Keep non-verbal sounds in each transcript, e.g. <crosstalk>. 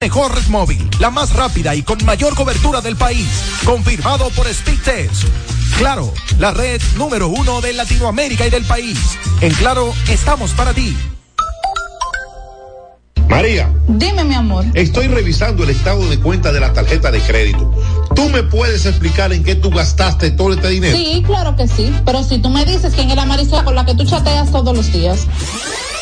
Mejor red móvil, la más rápida y con mayor cobertura del país. Confirmado por Speedtest. Claro, la red número uno de Latinoamérica y del país. En Claro, estamos para ti. María. Dime, mi amor. Estoy revisando el estado de cuenta de la tarjeta de crédito. ¿Tú me puedes explicar en qué tú gastaste todo este dinero? Sí, claro que sí. Pero si tú me dices quién es la Marisol con la que tú chateas todos los días.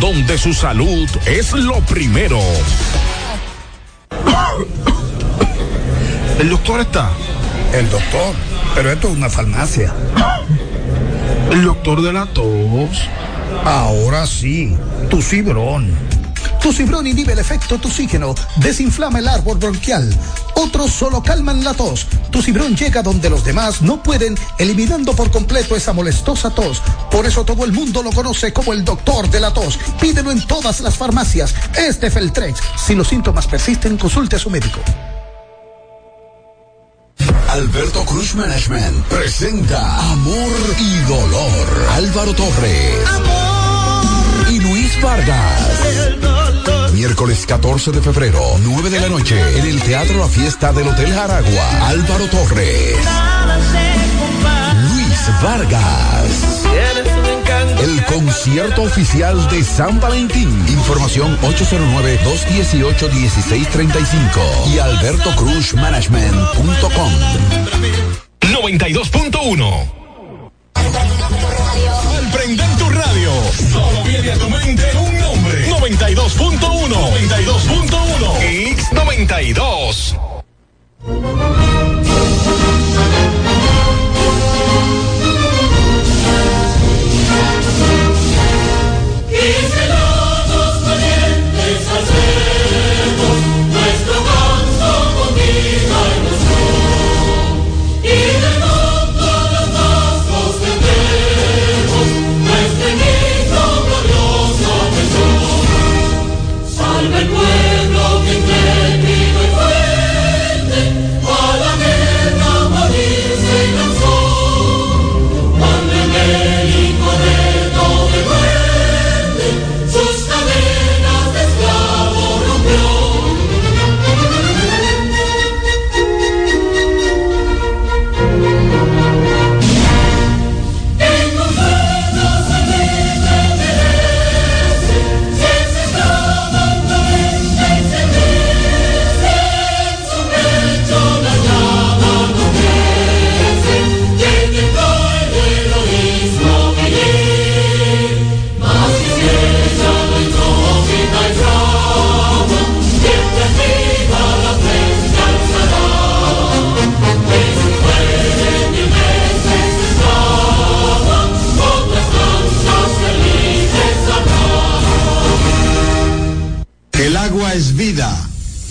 donde su salud es lo primero. ¿El doctor está? El doctor, pero esto es una farmacia. ¿El doctor de la tos? Ahora sí, tu cibrón. Tu cibrón inhibe el efecto toxígeno, desinflama el árbol bronquial. Otros solo calman la tos. Tu cibrón llega donde los demás no pueden, eliminando por completo esa molestosa tos. Por eso todo el mundo lo conoce como el doctor de la tos. Pídelo en todas las farmacias. Este Feltrex. Si los síntomas persisten, consulte a su médico. Alberto Cruz Management presenta Amor y Dolor. Álvaro Torres. Amor. Y Luis Vargas. Miércoles 14 de febrero, 9 de la noche, en el Teatro La Fiesta del Hotel Jaragua. Álvaro Torres. Luis Vargas. El concierto oficial de San Valentín. Información 809-218-1635 y albertocruzmanagement.com. 92.1 Al prender tu radio, solo viene a tu mente un. 92.1. 92.1. Mix 92.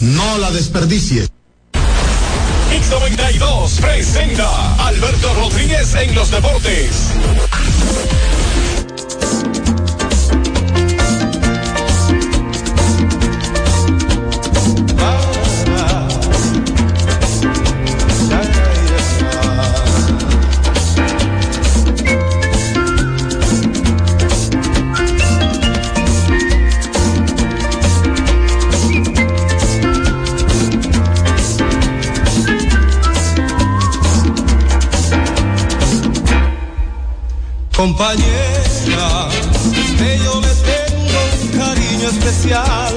No la desperdicies. X92 presenta Alberto Rodríguez en los deportes. Compañera, que yo le tengo un cariño especial,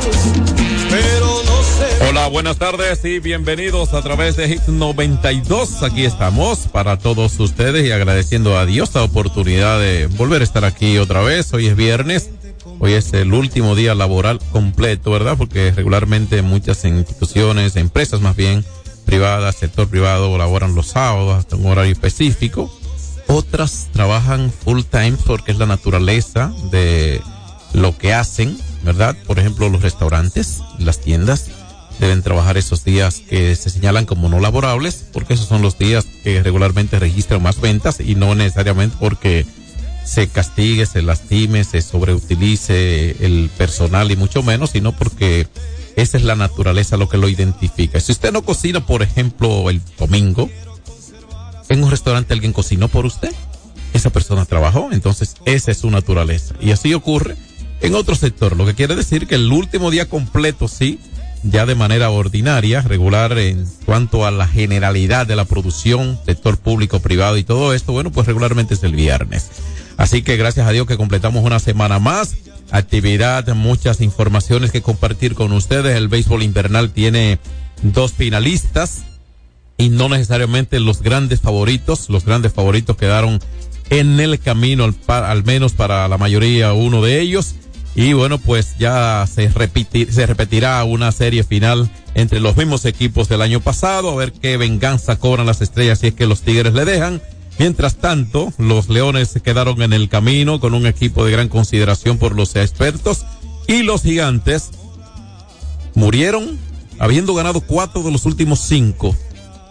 Hola, buenas tardes y bienvenidos a través de Hit 92. Aquí estamos para todos ustedes y agradeciendo a Dios la oportunidad de volver a estar aquí otra vez. Hoy es viernes. Hoy es el último día laboral completo, ¿verdad? Porque regularmente muchas instituciones, empresas más bien, privadas, sector privado, laboran los sábados hasta un horario específico. Otras trabajan full time porque es la naturaleza de lo que hacen, ¿verdad? Por ejemplo, los restaurantes, las tiendas deben trabajar esos días que se señalan como no laborables, porque esos son los días que regularmente registran más ventas y no necesariamente porque se castigue, se lastime, se sobreutilice el personal y mucho menos, sino porque esa es la naturaleza lo que lo identifica. Si usted no cocina, por ejemplo, el domingo, en un restaurante alguien cocinó por usted, esa persona trabajó, entonces esa es su naturaleza. Y así ocurre en otro sector, lo que quiere decir que el último día completo sí, ya de manera ordinaria, regular en cuanto a la generalidad de la producción, sector público, privado y todo esto, bueno, pues regularmente es el viernes. Así que gracias a Dios que completamos una semana más. Actividad, muchas informaciones que compartir con ustedes. El béisbol invernal tiene dos finalistas y no necesariamente los grandes favoritos. Los grandes favoritos quedaron en el camino, al, al menos para la mayoría, uno de ellos. Y bueno, pues ya se, repiti- se repetirá una serie final entre los mismos equipos del año pasado, a ver qué venganza cobran las estrellas si es que los Tigres le dejan. Mientras tanto, los Leones se quedaron en el camino con un equipo de gran consideración por los expertos y los Gigantes murieron habiendo ganado cuatro de los últimos cinco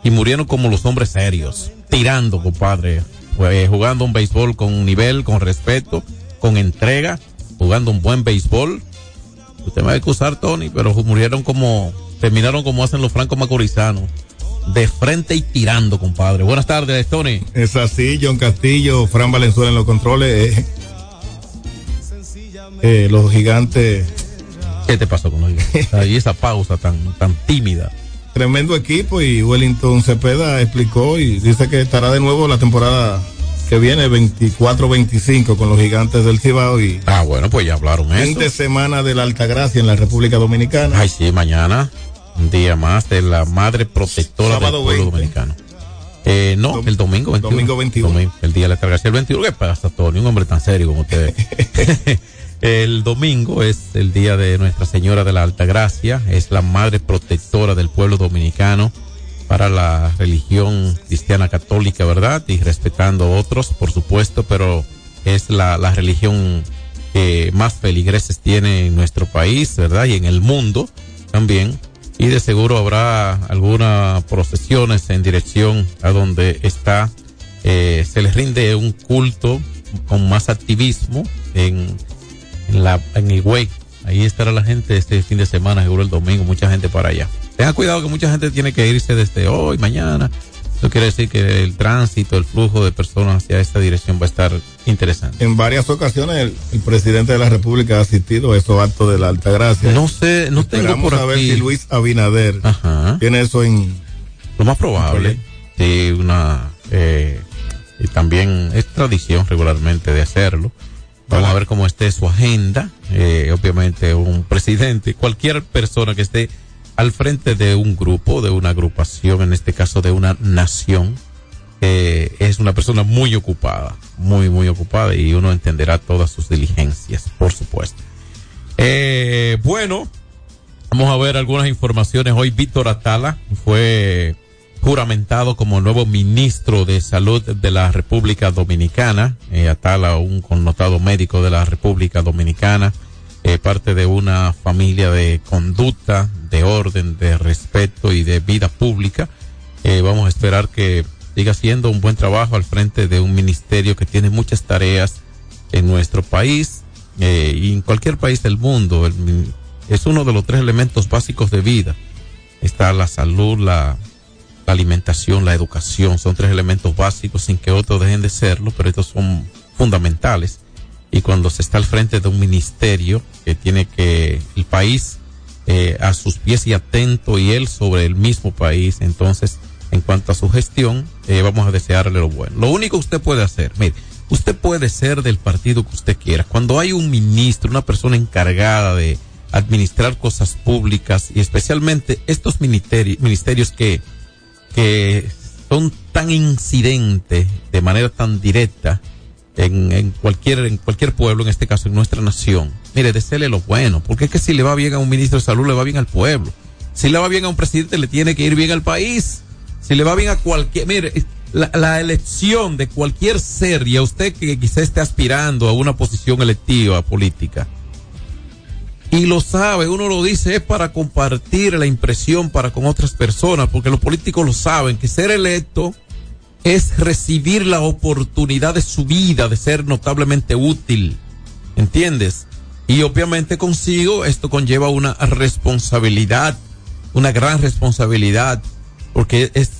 y murieron como los hombres serios, tirando, compadre, eh, jugando un béisbol con nivel, con respeto, con entrega, jugando un buen béisbol. Usted me va a excusar, Tony, pero murieron como, terminaron como hacen los francos macorizanos, de frente y tirando, compadre. Buenas tardes, Tony. Es así, John Castillo, Fran Valenzuela en los controles. eh. Eh, los gigantes. ¿Qué te pasó con los gigantes? Ahí esa pausa tan, tan tímida. Tremendo equipo y Wellington Cepeda explicó y dice que estará de nuevo la temporada que viene 24-25 con los gigantes del Cibao y Ah, bueno, pues ya hablaron eso. fin de semana de la Altagracia en la República Dominicana. Ay, sí, mañana, un día más de la madre protectora Sábado del pueblo 20. dominicano. Eh, no, el domingo 21. Domingo 21. Domingo, el día de la Altagracia, el 21. ¿Qué pasa, Tony? Un hombre tan serio como usted. <laughs> el domingo es el día de Nuestra Señora de la Altagracia. Es la madre protectora del pueblo dominicano para la religión cristiana católica, ¿verdad? Y respetando otros, por supuesto, pero es la, religión que más feligreses tiene en nuestro país, ¿verdad? Y en el mundo también. Y de seguro habrá algunas procesiones en dirección a donde está, eh, se les rinde un culto con más activismo en, en la, en Higüey. Ahí estará la gente este fin de semana, seguro el domingo, mucha gente para allá. Tengan cuidado que mucha gente tiene que irse desde hoy, mañana. Eso quiere decir que el tránsito, el flujo de personas hacia esta dirección va a estar interesante. En varias ocasiones el, el presidente de la República ha asistido a esos actos de la Altagracia. No sé, no tengo por a ver aquí. si Luis Abinader Ajá. tiene eso en Lo más probable. Sí, una. Eh, y también es tradición regularmente de hacerlo. Vamos a ver cómo esté su agenda. Eh, obviamente, un presidente, cualquier persona que esté al frente de un grupo, de una agrupación, en este caso de una nación, eh, es una persona muy ocupada, muy, muy ocupada y uno entenderá todas sus diligencias, por supuesto. Eh, bueno, vamos a ver algunas informaciones. Hoy Víctor Atala fue juramentado como nuevo ministro de Salud de la República Dominicana. Eh, Atala, un connotado médico de la República Dominicana, eh, parte de una familia de conducta, de orden, de respeto y de vida pública. Eh, vamos a esperar que siga haciendo un buen trabajo al frente de un ministerio que tiene muchas tareas en nuestro país eh, y en cualquier país del mundo. Es uno de los tres elementos básicos de vida. Está la salud, la, la alimentación, la educación. Son tres elementos básicos sin que otros dejen de serlo, pero estos son fundamentales. Y cuando se está al frente de un ministerio que tiene que el país eh, a sus pies y atento y él sobre el mismo país, entonces en cuanto a su gestión, eh, vamos a desearle lo bueno. Lo único que usted puede hacer, mire, usted puede ser del partido que usted quiera. Cuando hay un ministro, una persona encargada de administrar cosas públicas y especialmente estos ministeri- ministerios que, que son tan incidentes de manera tan directa en, en cualquier en cualquier pueblo, en este caso en nuestra nación. Mire, deseele lo bueno, porque es que si le va bien a un ministro de salud, le va bien al pueblo. Si le va bien a un presidente, le tiene que ir bien al país. Si le va bien a cualquier, mire, la, la elección de cualquier ser y a usted que quizá esté aspirando a una posición electiva política, y lo sabe, uno lo dice es para compartir la impresión para con otras personas, porque los políticos lo saben, que ser electo es recibir la oportunidad de su vida, de ser notablemente útil, ¿entiendes? Y obviamente consigo esto conlleva una responsabilidad, una gran responsabilidad, porque es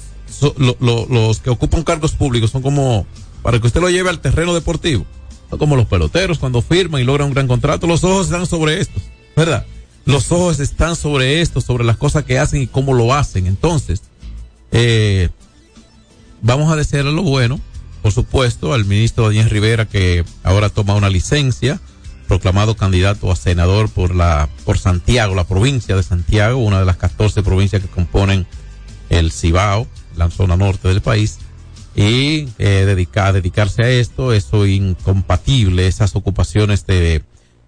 los que ocupan cargos públicos son como para que usted lo lleve al terreno deportivo, son como los peloteros cuando firman y logran un gran contrato, los ojos están sobre estos, ¿verdad? Los ojos están sobre esto, sobre las cosas que hacen y cómo lo hacen. Entonces, eh, vamos a desearle lo bueno, por supuesto, al ministro Daniel Rivera que ahora toma una licencia, proclamado candidato a senador por la por Santiago, la provincia de Santiago, una de las 14 provincias que componen el Cibao, la zona norte del país, y eh, dedicar, dedicarse a esto, eso incompatible, esas ocupaciones de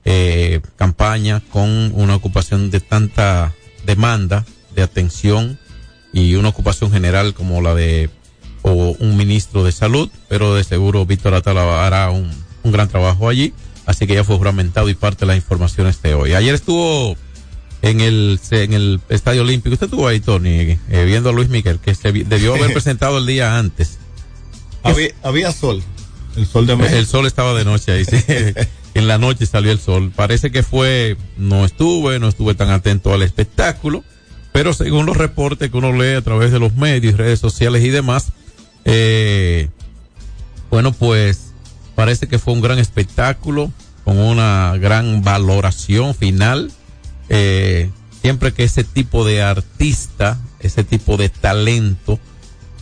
eh, campaña con una ocupación de tanta demanda, de atención y una ocupación general como la de o un ministro de salud, pero de seguro Víctor Atala hará un, un gran trabajo allí, así que ya fue juramentado y parte de las informaciones de hoy. Ayer estuvo en el en el Estadio Olímpico, usted estuvo ahí, Tony, eh, viendo a Luis Miguel, que se debió haber <laughs> presentado el día antes. Había, había sol. El sol de México. El sol estaba de noche ahí, sí. <laughs> en la noche salió el sol. Parece que fue, no estuve, no estuve tan atento al espectáculo, pero según los reportes que uno lee a través de los medios, redes sociales y demás, eh, bueno, pues parece que fue un gran espectáculo con una gran valoración final. Eh, siempre que ese tipo de artista, ese tipo de talento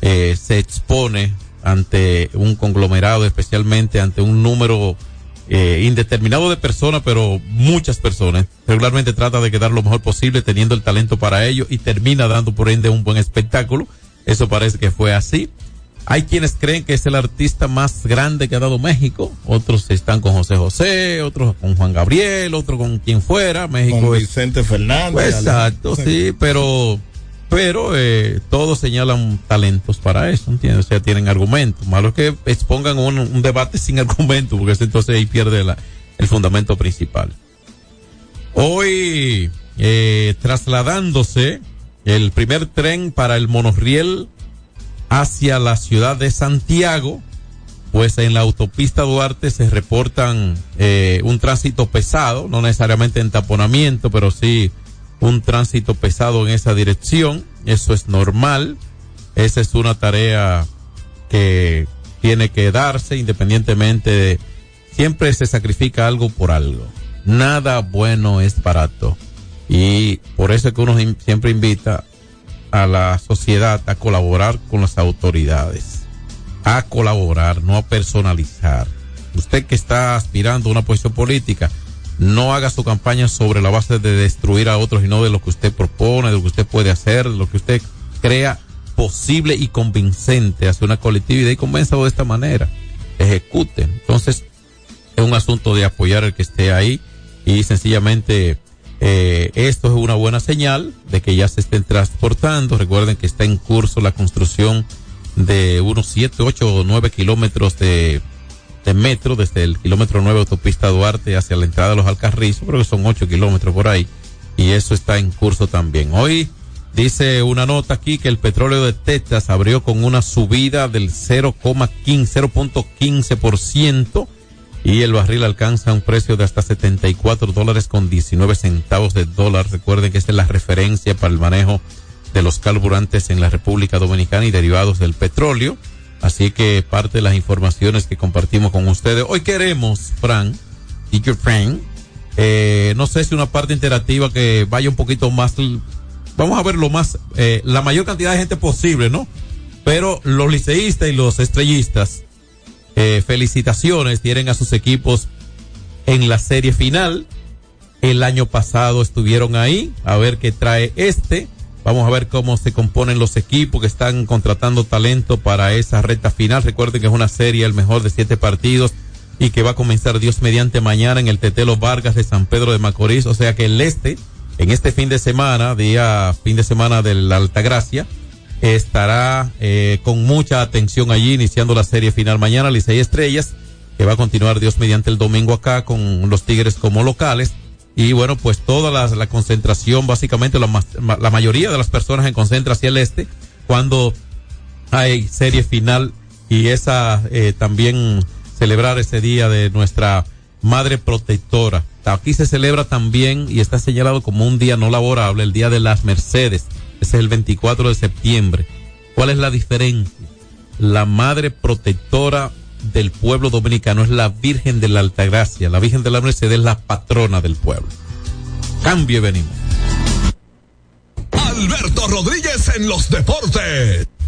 eh, se expone ante un conglomerado, especialmente ante un número eh, indeterminado de personas, pero muchas personas. Regularmente trata de quedar lo mejor posible teniendo el talento para ello y termina dando por ende un buen espectáculo. Eso parece que fue así. Hay quienes creen que es el artista más grande que ha dado México. Otros están con José José, otros con Juan Gabriel, otros con quien fuera. México Con es- Vicente Fernández. pues, exacto, sí, pero pero eh, todos señalan talentos para eso, ¿entiendes? O sea, tienen argumentos. Malo que expongan un, debate <laughs> sin argumento, porque entonces ahí pierde el fundamento principal. Hoy, eh, trasladándose el primer tren para el monorriel hacia la ciudad de Santiago, pues en la autopista Duarte se reportan eh, un tránsito pesado, no necesariamente entaponamiento, pero sí un tránsito pesado en esa dirección. Eso es normal. Esa es una tarea que tiene que darse independientemente de... Siempre se sacrifica algo por algo. Nada bueno es barato. Y por eso es que uno siempre invita a la sociedad a colaborar con las autoridades. A colaborar, no a personalizar. Usted que está aspirando a una posición política, no haga su campaña sobre la base de destruir a otros y no de lo que usted propone, de lo que usted puede hacer, de lo que usted crea posible y convincente hacia una colectividad y convénzalo de esta manera. Ejecute. Entonces, es un asunto de apoyar al que esté ahí y sencillamente eh, esto es una buena señal de que ya se estén transportando. Recuerden que está en curso la construcción de unos 7, 8 o 9 kilómetros de, de metro desde el kilómetro 9 autopista Duarte hacia la entrada de los Alcarrizos, creo que son 8 kilómetros por ahí y eso está en curso también. Hoy dice una nota aquí que el petróleo de Texas abrió con una subida del 0,15, 0.15% y el barril alcanza un precio de hasta 74 dólares con 19 centavos de dólar. Recuerden que esta es la referencia para el manejo de los carburantes en la República Dominicana y derivados del petróleo. Así que parte de las informaciones que compartimos con ustedes. Hoy queremos, Frank, Teacher Frank, eh, no sé si una parte interactiva que vaya un poquito más, vamos a ver lo más, eh, la mayor cantidad de gente posible, ¿no? Pero los liceístas y los estrellistas, eh, felicitaciones, tienen a sus equipos en la serie final. el año pasado estuvieron ahí, a ver qué trae este. Vamos a ver cómo se componen los equipos que están contratando talento para esa recta final. Recuerden que es una serie, el mejor de siete partidos, y que va a comenzar Dios mediante mañana en el Tetelo Vargas de San Pedro de Macorís. O sea que el este, en este fin de semana, día fin de semana de la Altagracia, estará eh, con mucha atención allí, iniciando la serie final mañana, Licey Estrellas, que va a continuar Dios mediante el domingo acá con los Tigres como locales. Y bueno, pues toda la, concentración, básicamente la, la mayoría de las personas se concentra hacia el este cuando hay serie final y esa eh, también celebrar ese día de nuestra madre protectora. Aquí se celebra también y está señalado como un día no laborable, el día de las Mercedes. Ese es el 24 de septiembre. ¿Cuál es la diferencia? La madre protectora del pueblo dominicano es la Virgen de la Altagracia. La Virgen de la Mercedes es la patrona del pueblo. Cambio y venimos. Alberto Rodríguez en los deportes.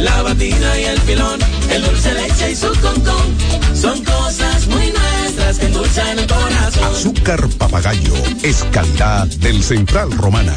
la batida y el pilón, el dulce leche y su concón. Son cosas muy nuestras que endulzan el corazón. Azúcar papagayo es calidad del Central Romana.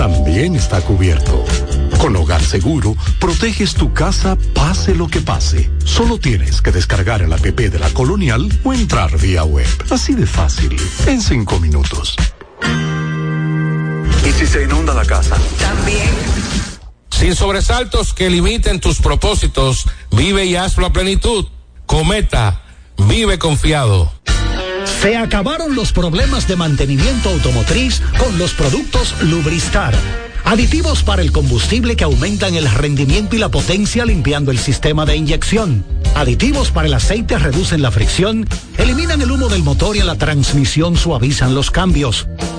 También está cubierto. Con Hogar Seguro, proteges tu casa pase lo que pase. Solo tienes que descargar el app de la Colonial o entrar vía web. Así de fácil, en cinco minutos. ¿Y si se inunda la casa? También. Sin sobresaltos que limiten tus propósitos, vive y hazlo a plenitud. Cometa, vive confiado. Se acabaron los problemas de mantenimiento automotriz con los productos Lubristar. Aditivos para el combustible que aumentan el rendimiento y la potencia limpiando el sistema de inyección. Aditivos para el aceite reducen la fricción, eliminan el humo del motor y en la transmisión suavizan los cambios.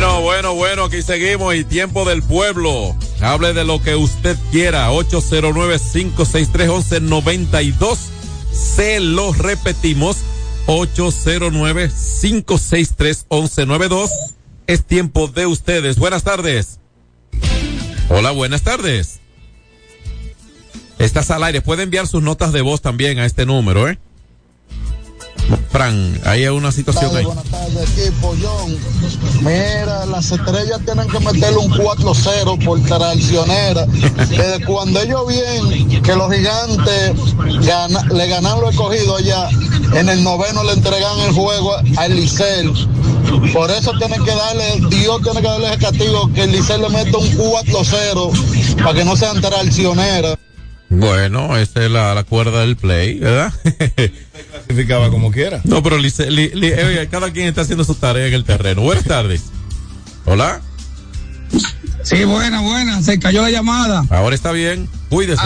Bueno, bueno, bueno, aquí seguimos y tiempo del pueblo. Hable de lo que usted quiera. 809-563-1192. Se lo repetimos. 809-563-1192. Es tiempo de ustedes. Buenas tardes. Hola, buenas tardes. Estás al aire. Puede enviar sus notas de voz también a este número, ¿eh? Fran, ahí hay una situación ahí. Buenas tardes, equipo, John. Mira, las estrellas tienen que meterle un 4-0 por traicionera. <laughs> Desde cuando ellos ven que los gigantes gana- le ganan lo escogido allá, en el noveno le entregan el juego al Licel. Por eso tienen que darle, Dios tiene que darle el castigo que el Licel le meta un 4-0 para que no sean traicioneras. Bueno, esa es la, la cuerda del play, ¿verdad? <laughs> Clasificaba como quiera. No, pero Lice- li- li- eh, cada quien está haciendo su tarea en el terreno. Buenas tardes. Hola. Sí, buena, buena. Se cayó la llamada. Ahora está bien. Cuídese.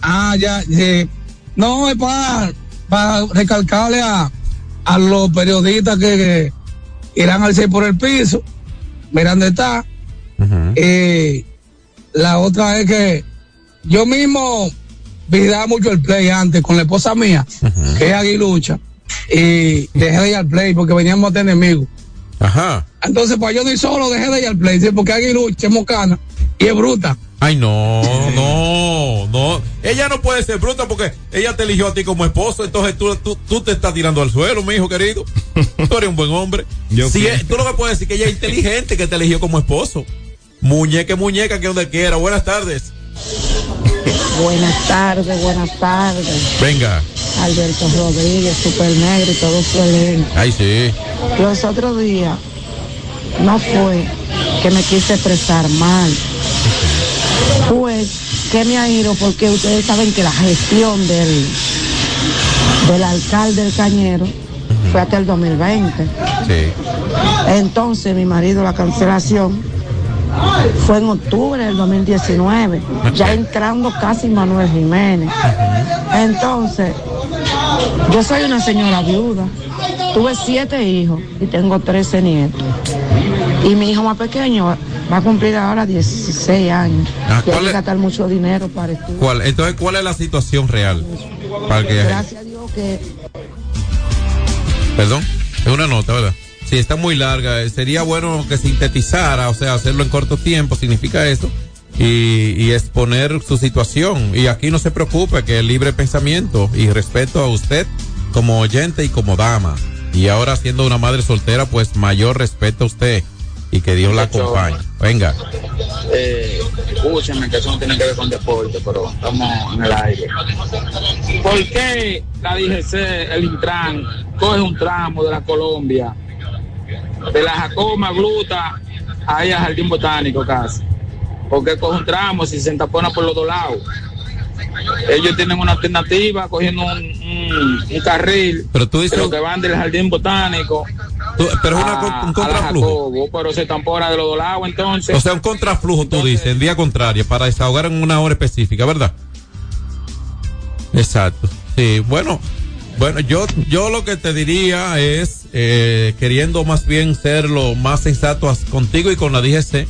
Ah, ya. sí. No, es para, para recalcarle a, a los periodistas que, que irán al 6 por el piso. Miran dónde está. Eh, la otra es que yo mismo vigilaba mucho el play antes con la esposa mía, que es aguilucha, y dejé de ir al play porque veníamos de enemigos. Ajá. Entonces, pues yo ni solo dejé de ir al play, ¿sí? porque aguilucha es mocana y es bruta. Ay, no, no, no. Ella no puede ser bruta porque ella te eligió a ti como esposo, entonces tú, tú, tú te estás tirando al suelo, mi hijo querido. <laughs> Tú eres un buen hombre. Yo si creo. es- tú lo que puedes decir que ella es inteligente, que te eligió como esposo. Muñeca, muñeca, que donde quiera. Buenas tardes. Buenas tardes, buenas tardes. Venga. Alberto Rodríguez, Super Negro y todo su elenco. Ay, sí. Los otros días no fue que me quise expresar mal. Fue que me ha ido porque ustedes saben que la gestión del, del alcalde del Cañero fue hasta el 2020. Sí. Entonces mi marido la cancelación fue en octubre del 2019, ya entrando casi Manuel Jiménez. Entonces, yo soy una señora viuda, tuve siete hijos y tengo 13 nietos. Y mi hijo más pequeño va a cumplir ahora 16 años. Ah, y hay ¿cuál que gastar mucho dinero para estudiar. ¿Cuál? Entonces, ¿cuál es la situación real? Para que, Gracias a Dios que perdón, es una nota, ¿verdad? Sí, está muy larga. Sería bueno que sintetizara, o sea, hacerlo en corto tiempo, significa eso, y, y exponer su situación. Y aquí no se preocupe, que el libre pensamiento y respeto a usted como oyente y como dama. Y ahora siendo una madre soltera, pues mayor respeto a usted y que Dios la acompañe. Venga. Eh, que eso no tiene que ver con deporte, pero estamos en el aire. ¿Por qué la DGC, el Intran, coge un tramo de la Colombia, de la Jacoma Gluta, ahí al Jardín Botánico casi? ¿Por qué coge un tramo si se entapona por los dos lados? Ellos tienen una alternativa cogiendo un, un- un carril, Pero tú dices- los que van del Jardín Botánico. pero es una a- un a contraflujo. Jacobo, pero se tampona de los dos lados entonces. O sea, un contraflujo, tú dices, en vía contraria, para desahogar en una hora específica, ¿verdad? Exacto. Sí, bueno, bueno, yo, yo lo que te diría es, eh, queriendo más bien ser lo más sensato contigo y con la DGC,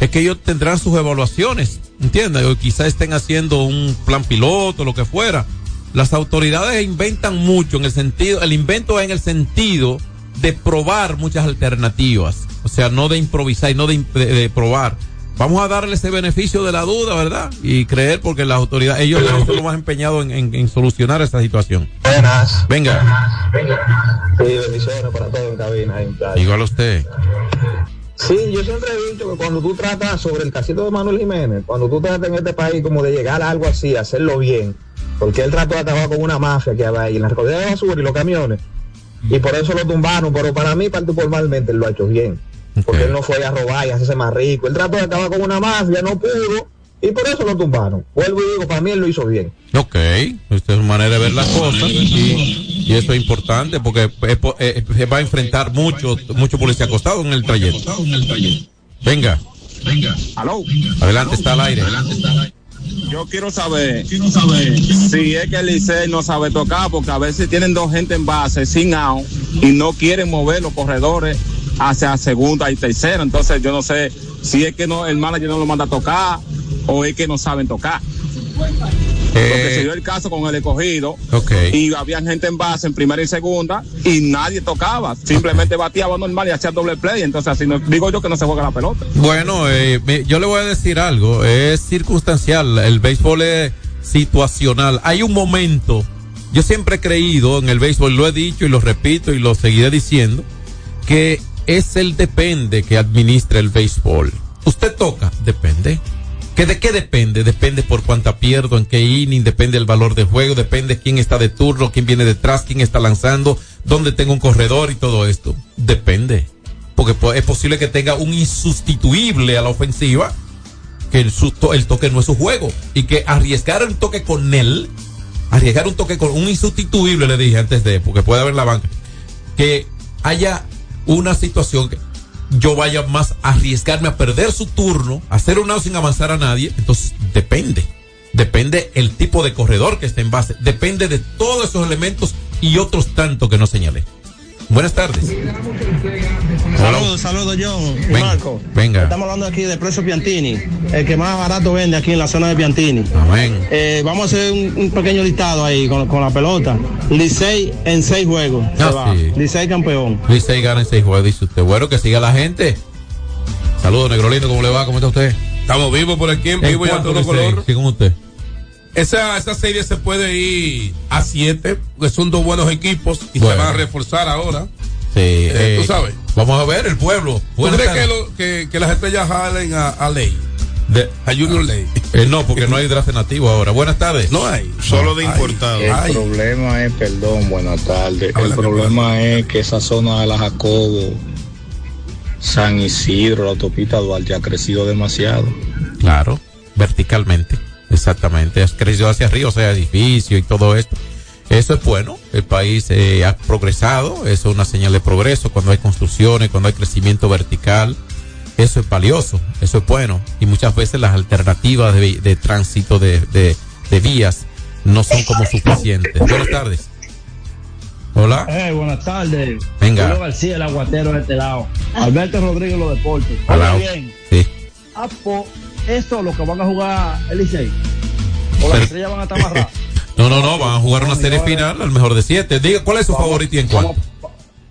es que ellos tendrán sus evaluaciones, ¿entiendes? O quizás estén haciendo un plan piloto, lo que fuera. Las autoridades inventan mucho en el sentido, el invento es en el sentido de probar muchas alternativas, o sea, no de improvisar y no de- de probar. Vamos a darle ese beneficio de la duda, ¿verdad? Y creer porque las autoridades, ellos deben ser lo más empeñados en, en- en solucionar esta situación. Buenas. Venga, Sí, bendiciones para todos en cabina. en igual a usted. Sí, yo siempre he dicho que cuando tú tratas sobre el casito de Manuel Jiménez, cuando tú tratas en este país como de llegar a algo así, hacerlo bien, porque él trató de acabar con una mafia que había ahí, en la recogida de basura y los camiones, y por eso lo tumbaron, pero para mí particularmente él lo ha hecho bien, porque él no fue a robar y hacerse más rico, él trató de acabar con una mafia, no pudo, y por eso lo tumbaron. Vuelvo y digo, para mí él lo hizo bien. Ok, esta es una manera de ver las cosas y, y eso es importante porque eh, se va a enfrentar mucho, mucho policía acostado en el trayecto. Venga, Aló. adelante, está al aire. Yo quiero saber, si es que el Licey no sabe tocar, porque a veces tienen dos gente en base sin out y no quieren mover los corredores hacia segunda y tercera. Entonces yo no sé si es que no el manager no lo manda a tocar o es que no saben tocar. Porque se dio el caso con el escogido y había gente en base en primera y segunda y nadie tocaba. Simplemente bateaba normal y hacía doble play. Entonces así no, digo yo que no se juega la pelota. Bueno, eh, yo le voy a decir algo, es circunstancial, el béisbol es situacional. Hay un momento, yo siempre he creído en el béisbol, lo he dicho y lo repito y lo seguiré diciendo, que es el depende que administra el béisbol. Usted toca, depende. ¿Que ¿De qué depende? Depende por cuánta pierdo, en qué inning, depende el valor del juego, depende quién está de turno, quién viene detrás, quién está lanzando, dónde tengo un corredor y todo esto. Depende porque po- es posible que tenga un insustituible a la ofensiva, que el, el toque no es su juego, y que arriesgar un toque con él, arriesgar un toque con un insustituible, le dije antes de, porque puede haber la banca, que haya una situación que yo vaya más a arriesgarme a perder su turno, hacer un out sin avanzar a nadie, entonces depende. Depende el tipo de corredor que esté en base, depende de todos esos elementos y otros tanto que no señalé. Buenas tardes. Saludos, saludos John y Venga, Marco. venga. Estamos hablando aquí de precio Piantini, el que más barato vende aquí en la zona de Piantini. Amén. Eh, vamos a hacer un, un pequeño listado ahí con, con la pelota. Licey en seis juegos. se Ah, va. sí. Licey campeón. Licey gana en seis juegos, dice usted. Bueno, que siga la gente. Saludos, Negro Lindo, ¿cómo le va? ¿Cómo está usted? Estamos vivos por aquí, en ¿En vivo y a todo Licey? color. Sí, usted. Esa, esa serie se puede ir a siete, porque son dos buenos equipos y Bueno. se van a reforzar ahora. Sí, Eh, eh, tú sabes. Vamos a ver el pueblo. ¿Tú crees que, lo- que, que las estrellas jalen a, a Ley? De- a Junior Ley. Eh, no, porque no hay draft nativo ahora. Buenas tardes. No hay. Solo de importado. El Ay. problema es, perdón, buenas tardes. El problema es que esa zona de la Jacobo, San Isidro, la autopista Duarte ha crecido demasiado. Claro, verticalmente. Exactamente. Has crecido hacia arriba, o sea, edificio y todo esto. Eso es bueno. El país eh, ha progresado. Eso es una señal de progreso. Cuando hay construcciones, cuando hay crecimiento vertical. Eso es valioso. Eso es bueno. Y muchas veces las alternativas de, de tránsito de, de- de vías no son como suficientes. Buenas tardes. Hola. Eh, buenas tardes. Venga. Julio García, el aguatero de este lado. Alberto Rodríguez, los deportes. Hola. Bien. Sí. Ah, po, eso es lo que van a jugar el Licey. O las estrellas van a estar amarradas. <laughs> No, no, no. Van a jugar una serie final al mejor de siete. Diga, ¿cuál es su favorito y en cuánto?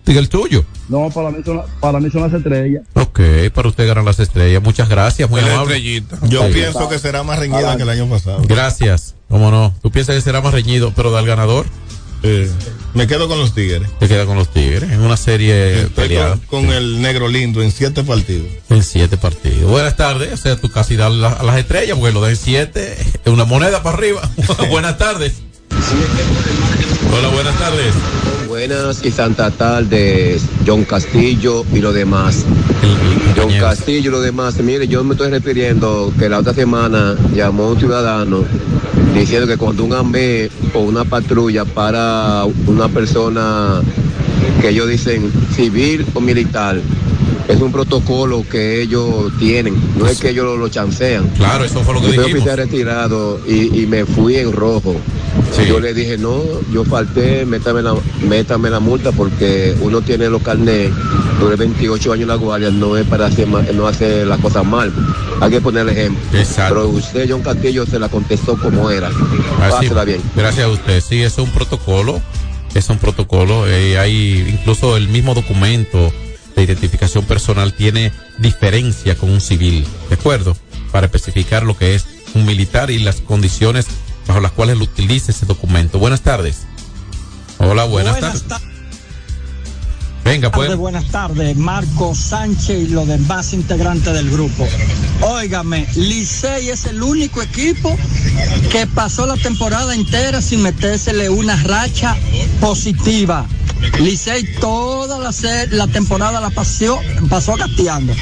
Diga el tuyo. No, para mí son, para mí son las estrellas. Ok, para usted ganar las estrellas. Muchas gracias, muy amable. Yo Sí. pienso que será más reñida que el año pasado. Gracias. ¿Cómo no? ¿Tú piensas que será más reñido, pero del ganador? Me quedo con los Tigres. Te queda con los Tigres en una serie Estoy peleada con, con el negro lindo en siete partidos. en siete partidos. Buenas tardes. O sea, tú casi das la- a las estrellas porque lo den siete es una moneda para arriba. <laughs> buenas tardes. Hola, buenas tardes. Buenas y santa tardes, John Castillo y lo demás. John Castillo y lo demás. Mire, yo me estoy refiriendo que la otra semana llamó un ciudadano diciendo que cuando un AME o una patrulla para una persona que ellos dicen civil o militar, es un protocolo que ellos tienen, no es que ellos lo, lo chancean. Claro, eso fue lo que Yo dijimos. oficial retirado y, y me fui en rojo. Yo le dije, no, yo falté, métame la, métame la multa porque uno tiene los carnets, duré 28 años en la guardia, no es para hacer, ma- no hacer las cosas mal. Hay que poner el ejemplo. Pero usted, John Castillo, se la contestó como era. Así, bien. Gracias a usted. Sí, es un protocolo. Es un protocolo. eh, hay incluso el mismo documento de identificación personal tiene diferencia con un civil. ¿De acuerdo? Para especificar lo que es un militar y las condiciones bajo las cuales lo utiliza ese documento. Buenas tardes. Hola, buenas, tardes. Venga, pues. buenas tardes, Marco Sánchez y los demás integrantes del grupo. Óigame, Licey es el único equipo que pasó la temporada entera sin metérsele una racha positiva. Licey toda la, la temporada la pasó, pasó gateando.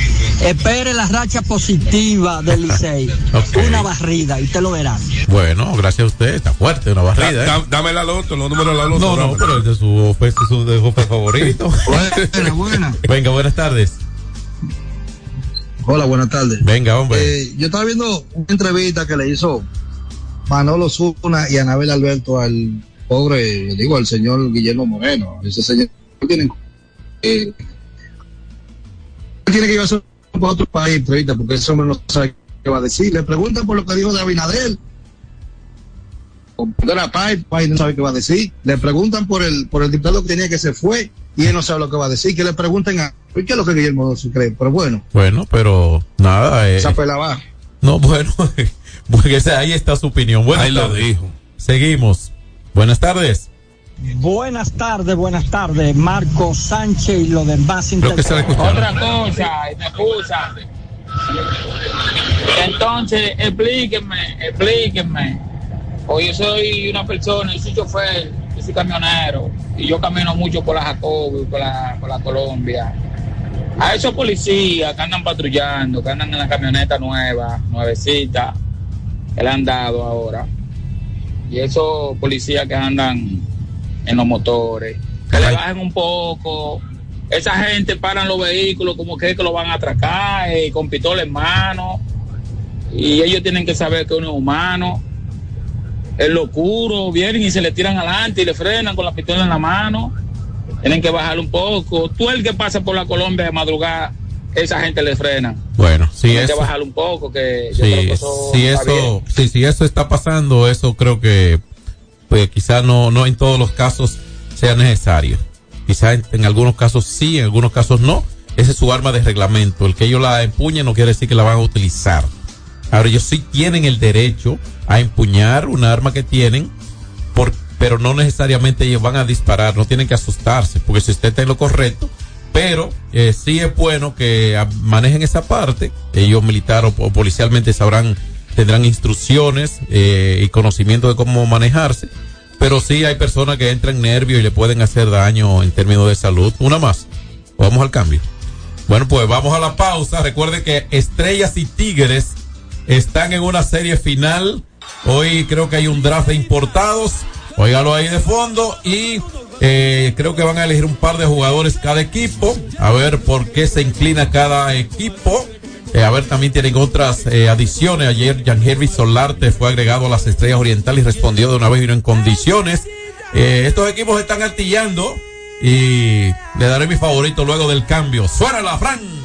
Espere la racha positiva del Licey. <laughs> Una barrida, y usted lo verá. Bueno, gracias a usted. Está fuerte, una barrida. ¿eh? Da- da- dame la loto, los números de la loto. No, no, pero es de su, de su, de su favorito. <laughs> Buena, <laughs> buena. Venga, buenas tardes. Hola, buenas tardes. Venga, hombre. Eh, yo estaba viendo una entrevista que le hizo Manolo Zuna y Anabel Alberto al pobre, digo, al señor Guillermo Moreno. Ese señor tiene, eh, tiene que llevarse para otro país, entrevista, porque ese hombre no sabe qué va a decir. Le preguntan por lo que dijo de Abinadel. de la paz, y no sabe qué va a decir. Le preguntan por el, por el diputado que tenía que se fue y él no sabe lo que va a decir. Que le pregunten a, ¿qué es lo que Guillermo se cree? Pero bueno, Bueno, pero nada. Eh, esa pela va. no, <laughs> bueno, porque esa- ahí está su opinión. Buenas Ahí lo dijo. Seguimos. Buenas tardes. Buenas tardes, buenas tardes, Marco Sánchez y los demás Creo que se. Otra cosa, y me excusan. Entonces, explíquenme, explíquenme. O yo soy una persona, yo soy chofer, yo soy camionero, y yo camino mucho por la Jacobo y por la, por la Colombia. A esos policías que andan patrullando, que andan en la camioneta nueva, nuevecita, que le han dado ahora. Y esos policías que andan en los motores, que le bajen un poco. Esa gente paran los vehículos como que, lo van a atracar eh, con pistola en mano. Y ellos tienen que saber que uno es humano. Es locuro, vienen y se le tiran adelante y le frenan con la pistola en la mano. Tienen que bajar un poco. Tú el que pasa por la Colombia de madrugada, esa gente le frena. Bueno, si Tienen que eso, bajar un poco, que yo creo sí, que eso si eso, sí, si eso está pasando, eso creo que, pues quizá no, no en todos los casos sea necesario. Quizá en, en algunos casos sí, en algunos casos no. Ese es su arma de reglamento. El que ellos la empuñen no quiere decir que la van a utilizar. Ahora, ellos sí tienen el derecho a empuñar un arma que tienen, por, pero no necesariamente ellos van a disparar, no tienen que asustarse, porque si usted está en lo correcto, pero eh, sí es bueno que manejen esa parte, ellos militar o, policialmente sabrán, tendrán instrucciones eh, y conocimiento de cómo manejarse, pero sí hay personas que entran en nervio y le pueden hacer daño en términos de salud. Una más, vamos al cambio. Bueno, pues vamos a la pausa. Recuerde que Estrellas y Tigres están en una serie final. Hoy creo que hay un draft de importados. Óigalo ahí de fondo. Y eh, creo que van a elegir un par de jugadores cada equipo. A ver por qué se inclina cada equipo. Eh, a ver, también tienen otras eh, adiciones. Ayer Jan Henry Solarte fue agregado a las Estrellas Orientales y respondió de una vez y no en condiciones. Eh, estos equipos están artillando. Y le daré mi favorito luego del cambio. ¡Suena la Fran!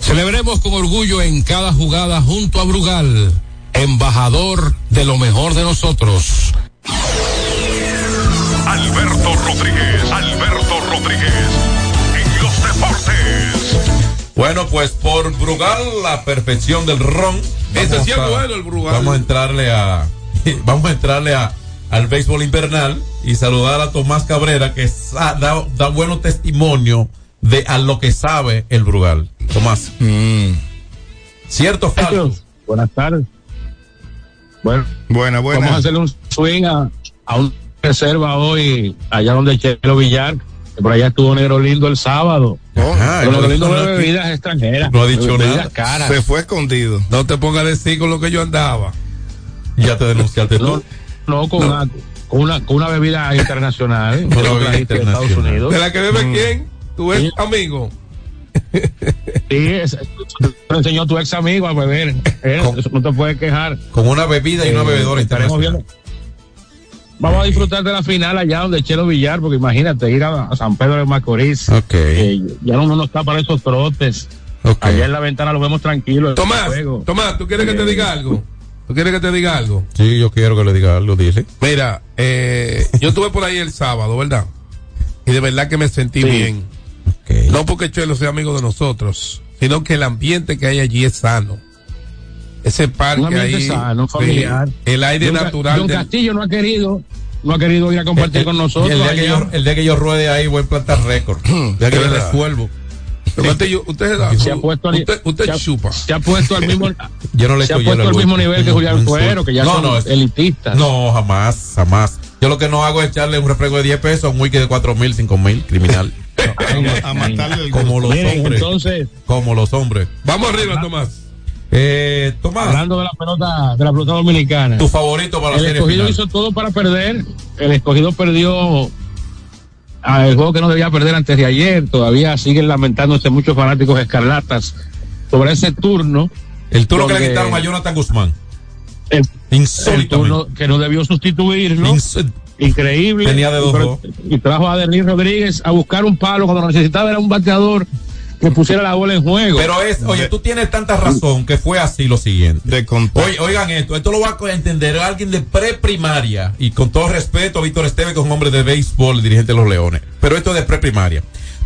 Celebremos con orgullo en cada jugada junto a Brugal, embajador de lo mejor de nosotros. Alberto Rodríguez, Alberto Rodríguez, en los deportes. Bueno, pues por Brugal, la perfección del ron. Ese Vamos sí es a- bueno, el Brugal. Vamos a entrarle a, <laughs> vamos a entrarle a, al béisbol invernal y saludar a Tomás Cabrera, que da, da bueno testimonio de a lo que sabe el Brugal. Tomás. ¿Cierto o falso? Buenas tardes. Bueno, buena, buena. Vamos a hacerle un swing a, a un reserva hoy, allá donde Chelo Villar, que por allá estuvo Negro Lindo el sábado. Pero no Negro dijo Lindo bebe aquí. bebidas extranjeras. No ha dicho nada. caras. Se fue escondido. No te pongas a decir con lo que yo andaba. Ya te denunciaste No, no, con, Una, con, una, con una bebida internacional. Una que bebida de Estados. Unidos. ¿De la que bebe Mm. quién? ¿Tú eres amigo? Sí, es- te enseñó tu ex amigo a beber. Eh, eso no te puedes quejar. Con una bebida y una Eh, bebedora estaremos internacional. Vamos a disfrutar de la final allá donde Chelo Villar, porque imagínate ir a, a San Pedro de Macorís. Ok. Eh, ya no, no está para esos trotes. Allá en la ventana lo vemos tranquilo. Tomás. Tomás, ¿tú quieres que te diga algo? ¿Tú quieres que te diga algo? Sí, yo quiero que le diga algo, dile. Mira, eh, yo estuve por ahí el sábado, ¿verdad? Y de verdad que me sentí Sí. bien. No porque Chelo sea amigo de nosotros, sino que el ambiente que hay allí es sano. Ese parque ahí, sano, sí, familiar. el aire Don natural. Don del- Castillo no ha querido, no ha querido ir a compartir con nosotros. El, día que yo, el día que yo ruede ahí voy a plantar récord. <clears throat> El día que yo resuelvo. Usted, se ha puesto al, usted, usted se ha- chupa. se ha puesto al mismo <laughs> Yo no le se ha echo puesto hielo al al mismo whisky. nivel que Julián Cuero que ya no, son no, elitistas No, jamás, jamás. Yo lo que no hago es echarle un refresco de 10 pesos a un wiki de 4 mil, 5 mil, criminal. <laughs> a matarle el Como los Miren, hombres. entonces Como los hombres. Vamos arriba, Tomás. Eh, Tomás, hablando de la pelota de la pelota dominicana tu favorito para la el serie escogido final. hizo todo para perder el escogido perdió ah, el juego que no debía perder antes de ayer todavía siguen lamentándose muchos fanáticos escarlatas sobre ese turno El turno que le quitaron a Jonathan Guzmán. el, el turno que no debió sustituirlo increíble Tenía de dos, Pero- dos. y trajo a Denis Rodríguez a buscar un palo cuando necesitaba era un bateador que pusiera la bola en juego Pero es, oye, tú tienes tanta razón que fue así lo siguiente. De. Oye, oigan esto, esto lo va a entender alguien de preprimaria y con todo respeto a Víctor Esteve, que es un hombre de béisbol, dirigente de los Leones, pero esto es de preprimaria.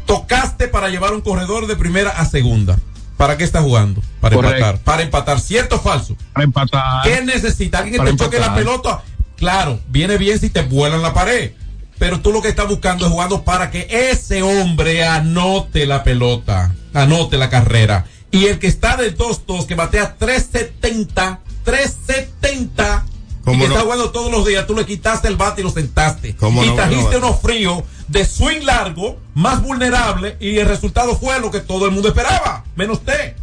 Tocaste para llevar un corredor de primera a segunda. ¿Para qué está jugando? Para Correcto. empatar. Para empatar, ¿cierto o falso? para empatar ¿Qué necesita? ¿Alguien que te choque la pelota? Claro, viene bien si te vuelan la pared. Pero tú lo que estás buscando es jugando para que ese hombre anote la pelota, anote la carrera. Y el que está del 2-2, que batea 370, 370, y ¿Cómo que no? está jugando todos los días, tú le quitaste el bate y lo sentaste. ¿Cómo y no? trajiste No. uno frío, de swing largo, más vulnerable, y el resultado fue lo que todo el mundo esperaba, menos usted.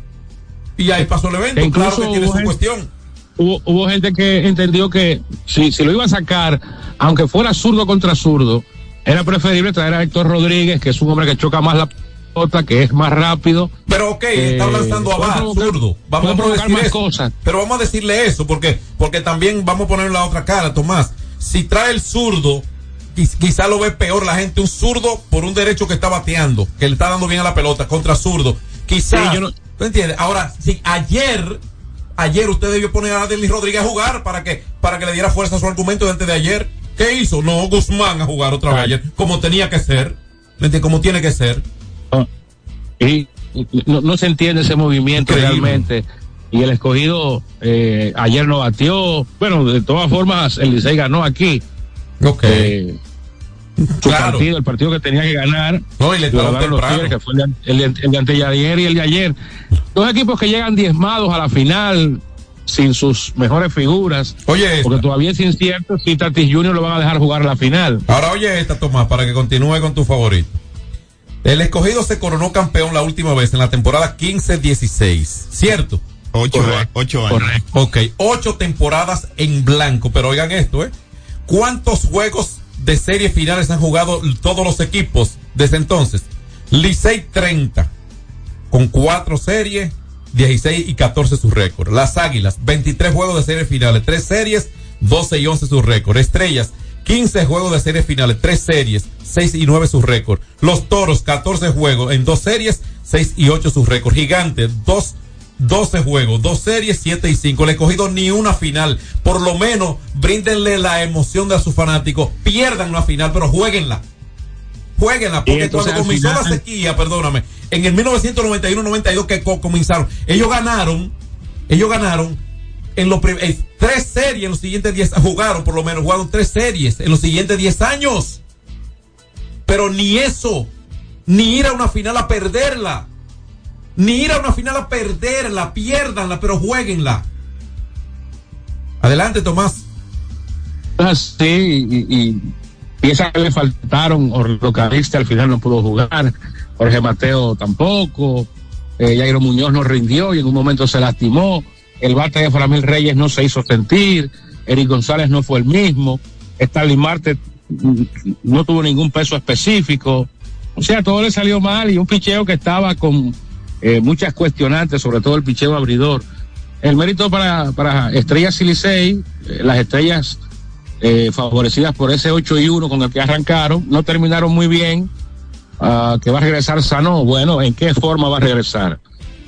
Y ahí pasó el evento, E incluso claro que tiene su gente- cuestión. Hubo, hubo gente que entendió que si, si lo iba a sacar, aunque fuera zurdo contra zurdo, era preferible traer a Héctor Rodríguez, que es un hombre que choca más la pelota, que es más rápido. Pero ok, Eh, está lanzando abajo, zurdo. Vamos a provocar más eso. cosas. Pero vamos a decirle eso, porque, porque también vamos a poner la otra cara, Tomás. Si trae el zurdo, quiz- quizá lo ve peor la gente, un zurdo por un derecho que está bateando, que le está dando bien a la pelota, contra zurdo. Quizá, Sí, yo no- ¿tú entiendes? Ahora, si ayer, ayer usted debió poner a Denis Rodríguez a jugar para que, para que le diera fuerza a su argumento de antes de ayer. ¿Qué hizo? No, Guzmán a jugar otra vez ayer, como tenía que ser. Como tiene que ser. Y y no, no se entiende ese movimiento Increíble. realmente. Y el escogido eh, ayer no batió. Bueno, de todas formas, el Licey ganó aquí. Ok. Eh, su partido, el partido que tenía que ganar. No, y le los temprano. Tigres, que fue el de, el de- el de anteayer y el de ayer. Dos equipos que llegan diezmados a la final sin sus mejores figuras. Oye, porque todavía es incierto si Tatis Junior lo van a dejar jugar a la final. Ahora oye esta, Tomás, para que continúe con tu favorito. El escogido se coronó campeón la última vez en la temporada 15-16, ¿cierto? Ocho, ocho años. Ok, ocho temporadas en blanco, pero oigan esto, ¿eh? ¿Cuántos juegos de serie finales han jugado todos los equipos desde entonces? Licey 30, con cuatro series, 16 y 14 su récord. Las Águilas, 23 juegos de serie finales, 3 series, 12 y 11 su récord. Estrellas, 15 juegos de serie finales, 3 series, 6 y 9 su récord. Los Toros, 14 juegos en 2 series, 6 y 8 su récord. Gigantes, 2 12 juegos, 2 series, 7 y 5. Le he cogido ni una final. Por lo menos, bríndenle la emoción de a sus fanáticos. Pierdan una final, pero jueguenla. Jueguenla, porque entonces, cuando comenzó final- la sequía, perdóname, en el 1991-92 que co- comenzaron, ellos ganaron, ellos ganaron en los eh, tres series en los siguientes 10, jugaron por lo menos, jugaron tres series en los siguientes 10 años. Pero ni eso, ni ir a una final a perderla. Ni ir a una final a perderla, piérdanla, pero jueguenla. Adelante, Tomás. Sí, y, y que le faltaron, Orlando Cariste al final no pudo jugar, Jorge Mateo tampoco, eh, Jairo Muñoz no rindió y en un momento se lastimó, el bate de Framil Reyes no se hizo sentir, Eric González no fue el mismo, Stanley Marte mm, no tuvo ningún peso específico, o sea, todo le salió mal y un picheo que estaba con eh, muchas cuestionantes, sobre todo el picheo abridor. El mérito para, para Estrellas y Licey, eh, las estrellas eh, favorecidas por ese 8 y 1 con el que arrancaron, no terminaron muy bien. ah, que va a regresar sano, bueno, ¿en qué forma va a regresar?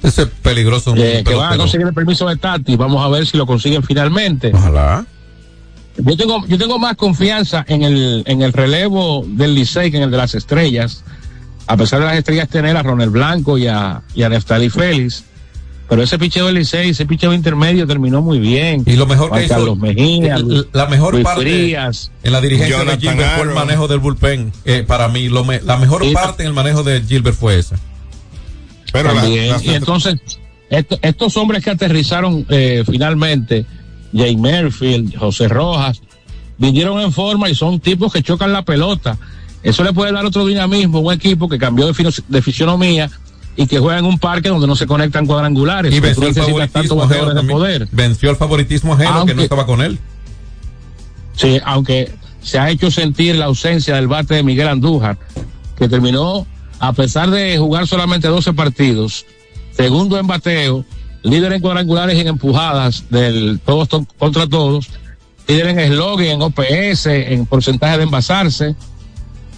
Ese es peligroso. Eh, que van a conseguir el permiso de Tati, vamos a ver si lo consiguen finalmente. Ojalá. Yo tengo, yo tengo más confianza en el, en el relevo del Licey que en el de las estrellas, a pesar de las estrellas tener a Ronald Blanco y a, y a Neftali Félix. Pero ese picheo del Licey, ese picheo intermedio terminó muy bien. Y lo mejor Juan que hizo- Carlos Mejía, la- la mejor Luis parte Frías. en la dirigencia Jonathan de Gilbert fue el manejo del bullpen. Eh, para mí, lo me- la mejor parte en el manejo de Gilbert fue esa. También. y entonces, esto- estos hombres que aterrizaron eh, finalmente, Jay Merfield, José Rojas, vinieron en forma y son tipos que chocan la pelota. Eso le puede dar otro dinamismo a un equipo que cambió de, fisionomía y que juega en un parque donde no se conectan cuadrangulares. Y venció el favoritismo ajeno de poder. Venció el favoritismo ajeno que no estaba con él. Sí, aunque se ha hecho sentir la ausencia del bate de Miguel Andújar, que terminó, a pesar de jugar solamente 12 partidos, segundo en bateo, líder en cuadrangulares y en empujadas del todos to- contra todos, líder en eslogan, en OPS, en porcentaje de envasarse,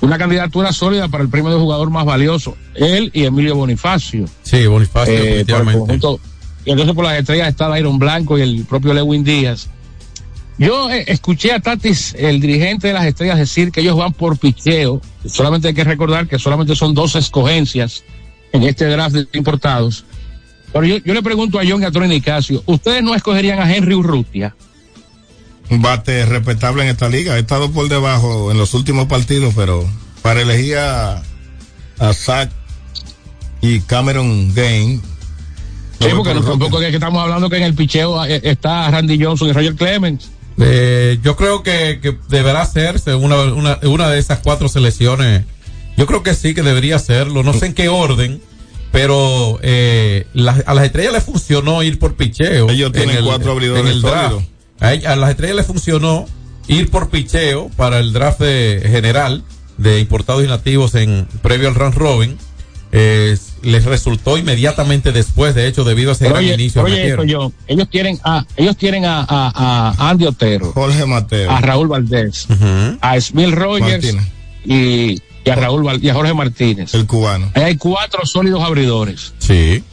una candidatura sólida para el premio de jugador más valioso, él y Emilio Bonifacio. Sí, Bonifacio, Eh, por el definitivamente. conjunto. Y entonces por las estrellas está Iron Blanco y el propio Lewin Díaz. Yo eh, escuché a Tatis, el dirigente de las estrellas, decir que ellos van por picheo. Solamente hay que recordar que solamente son dos escogencias en este draft de importados. Pero yo, yo le pregunto a John y a Tony Nicasio, ¿ustedes no escogerían a Henry Urrutia? Un bate respetable en esta liga. Ha estado por debajo en los últimos partidos, pero para elegir a, a Zach y Cameron Gain. Sí, porque no, tampoco es que estamos hablando que en el picheo eh, está Randy Johnson y Roger Clemens. Eh, yo creo que, que deberá hacerse una, una, una de esas cuatro selecciones. Yo creo que sí que debería hacerlo. No sé en qué orden, pero eh, la- a las estrellas les funcionó ir por picheo. Ellos tienen el- cuatro abridores en el draft. A, ella- a las estrellas les funcionó ir por picheo para el draft de- general de importados y nativos en previo al round robin. Eh, les resultó inmediatamente después, de hecho, debido a ese Pero gran oye, inicio. oye metieron. John, ellos tienen a, ellos tienen a, a, a Andy Otero, Jorge Mateo, a Raúl Valdés, a Smil Rogers y, y a Raúl y a Jorge Martínez. el cubano. Ahí hay cuatro sólidos abridores. Sí.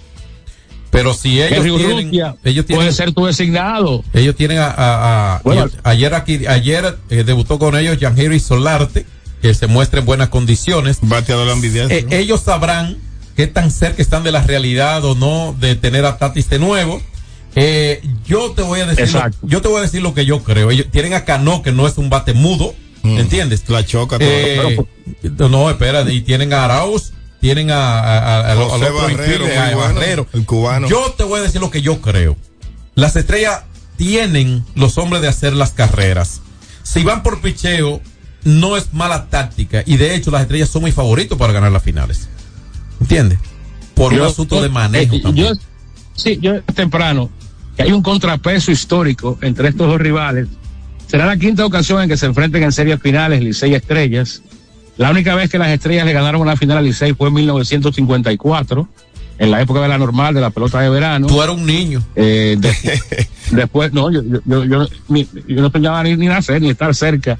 Pero si ellos Henry tienen, Urrutia ellos tienen, puede ser tu designado. ellos tienen a, a- a- Bueno. y- ayer aquí, ayer eh, debutó con ellos Jean-Henry Solarte, que se muestra en buenas condiciones. Bateador ambidextro. Eh, ellos sabrán qué tan cerca están de la realidad o no de tener a Tatis de nuevo. Eh, yo te voy a decir, lo, yo te voy a decir lo que yo creo. Ellos tienen a Cano, que no es un bate mudo, ¿Entiendes? La choca. todo. Eh, no, espera, y tienen a Arauz, tienen a, Barrero, Barrero. el cubano. Yo te voy a decir lo que yo creo. Las estrellas tienen los hombres de hacer las carreras. Si van por picheo, no es mala táctica. Y de hecho, las estrellas son mis favoritos para ganar las finales. ¿Entiendes? Por un Yo- asunto de eh, manejo yo- también. sí, yo temprano, que hay un contrapeso histórico entre estos dos rivales. Será la quinta ocasión en que se enfrenten en series finales Licey y Estrellas. La única vez que las Estrellas le ganaron una final a Licey fue en 1954, en la época de la normal de la pelota de verano. Tú eras un niño. Eh, de- <laughs> después, no, yo, yo, yo, yo, ni- yo no soñaba ni, ni nacer ni estar cerca.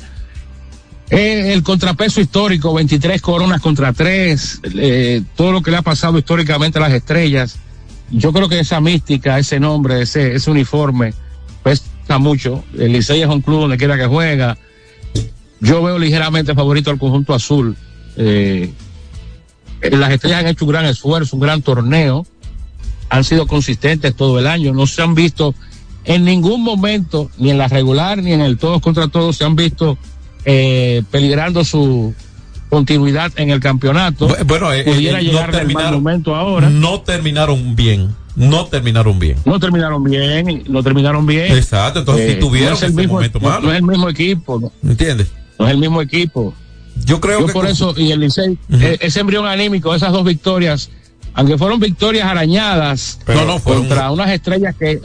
Eh, el contrapeso histórico, 23 coronas contra 3, todo lo que le ha pasado históricamente a las estrellas. Yo creo que esa mística, ese nombre, ese, ese uniforme, pesa mucho. El Licey es un club donde quiera que juega. Yo veo ligeramente favorito al conjunto azul. Eh, eh, las estrellas han hecho un gran esfuerzo, un gran torneo. Han sido consistentes todo el año. No se han visto en ningún momento, ni en la regular, ni en el todos contra todos, se han visto eh, peligrando su continuidad en el campeonato. Bu- Bueno, eh, pudiera eh, no llegar mal terminaron- momento ahora. No terminaron bien. No terminaron bien. No terminaron bien, no terminaron bien. Exacto, entonces Eh, sí tuvieron no es el mismo, momento no- malo. no es el mismo equipo, no, ¿Entiendes? No es el mismo equipo. Yo creo Yo que por con- eso, y el Licey, eh, ese embrión anímico, esas dos victorias, aunque fueron victorias arañadas No, no, fueron- contra unas estrellas que,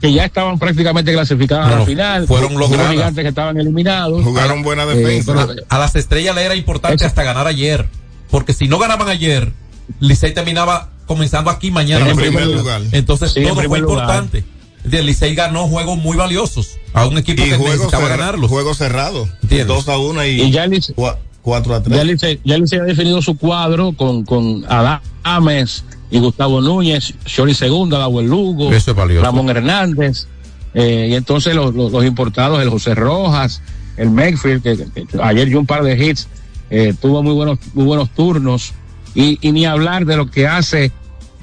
que ya estaban prácticamente clasificadas No, la final, fueron logradas. gigantes que estaban eliminados. Jugaron buena Eh, defensa. pero- a las estrellas le era importante hasta ganar ayer. Porque si no ganaban ayer, Licey terminaba comenzando aquí mañana. En primer lugar. Entonces Sí, en todo fue lugar. importante. El Licey ganó juegos muy valiosos a un equipo Y que juego, necesitaba cerra- ganarlos. juego cerrado. ¿Entiendes? 2 a 1 y, Y ya el Licey- 4 a Ya 3. el Licey, ya Licey ha definido su cuadro con, con Adames y Gustavo Núñez, Shori Segunda, Labuel Lugo, Eso es valioso. Ramón Hernández, eh, y entonces los, los, los importados, el José Rojas, el Megfield, que, que- que ayer dio un par de hits, eh, tuvo muy buenos, muy buenos turnos, y, y ni hablar de lo que hace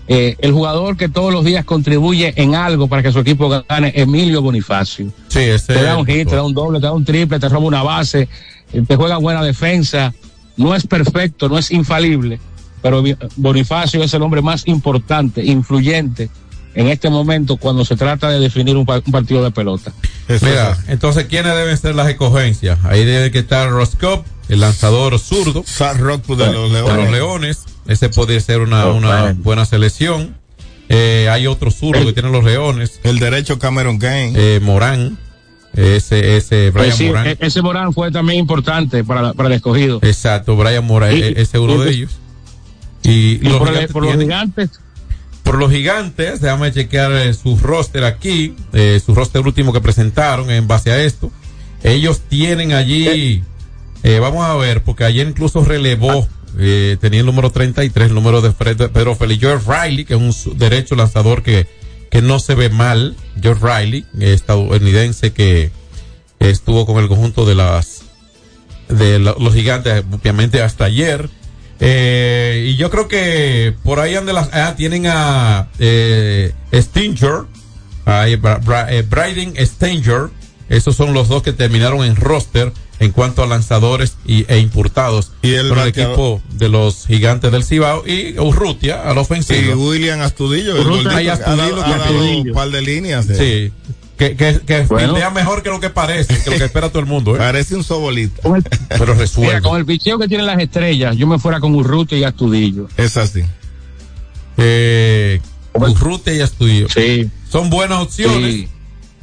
eh, el jugador que todos los días contribuye en algo para que su equipo gane, Emilio Bonifacio Sí, ese te da un hit, te da un doble, te da un triple, te roba una base, eh, te juega buena defensa. No es perfecto, no es infalible, pero Bonifacio es el hombre más importante, influyente en este momento cuando se trata de definir un, pa- un partido de pelota. Mira, entonces, ¿quiénes deben ser las escogencias? Ahí debe que estar Roscoe, el lanzador zurdo. Rock de los De Leones. los Leones. Ese podría ser una, Oh, una buena selección. Eh, hay otro zurdo que tienen los Leones. El derecho Cameron Kane. Eh, Morán. Ese, ese Brian Pues sí, Morán. e- ese Morán fue también importante para, para el escogido. Exacto, Brian Morán, Y- e- ese es uno y- de ellos. Y, Y los por, el- por los gigantes, por los gigantes, déjame chequear eh, su roster aquí, eh, su roster último que presentaron en base a esto. Ellos tienen allí, eh, vamos a ver, porque ayer incluso relevó, eh, tenía el número 33, el número de Pedro Félix, George Riley, que es un derecho lanzador que, que no se ve mal, George Riley, estadounidense que estuvo con el conjunto de las de los gigantes, obviamente hasta ayer. Eh, y yo creo que por ahí las, ah, tienen a eh, Stinger, Bra- eh, Bryden Stinger. Esos son los dos que terminaron en roster en cuanto a lanzadores y, e importados. Y el con el equipo de los gigantes del Cibao y Urrutia al Y ofensivo. William Astudillo. Urrutia y Astudillo, ha dado Astudillo. un par de líneas. Sí. Que, que, que Bueno. fildea mejor que lo que parece, que lo que espera todo el mundo. ¿eh? Parece un el, Pero mira, resuelve. con el picheo que tienen las estrellas, yo me fuera con Urrutia y Astudillo. Es así. Eh, Urrutia y Astudillo. Sí. Son buenas opciones. Sí.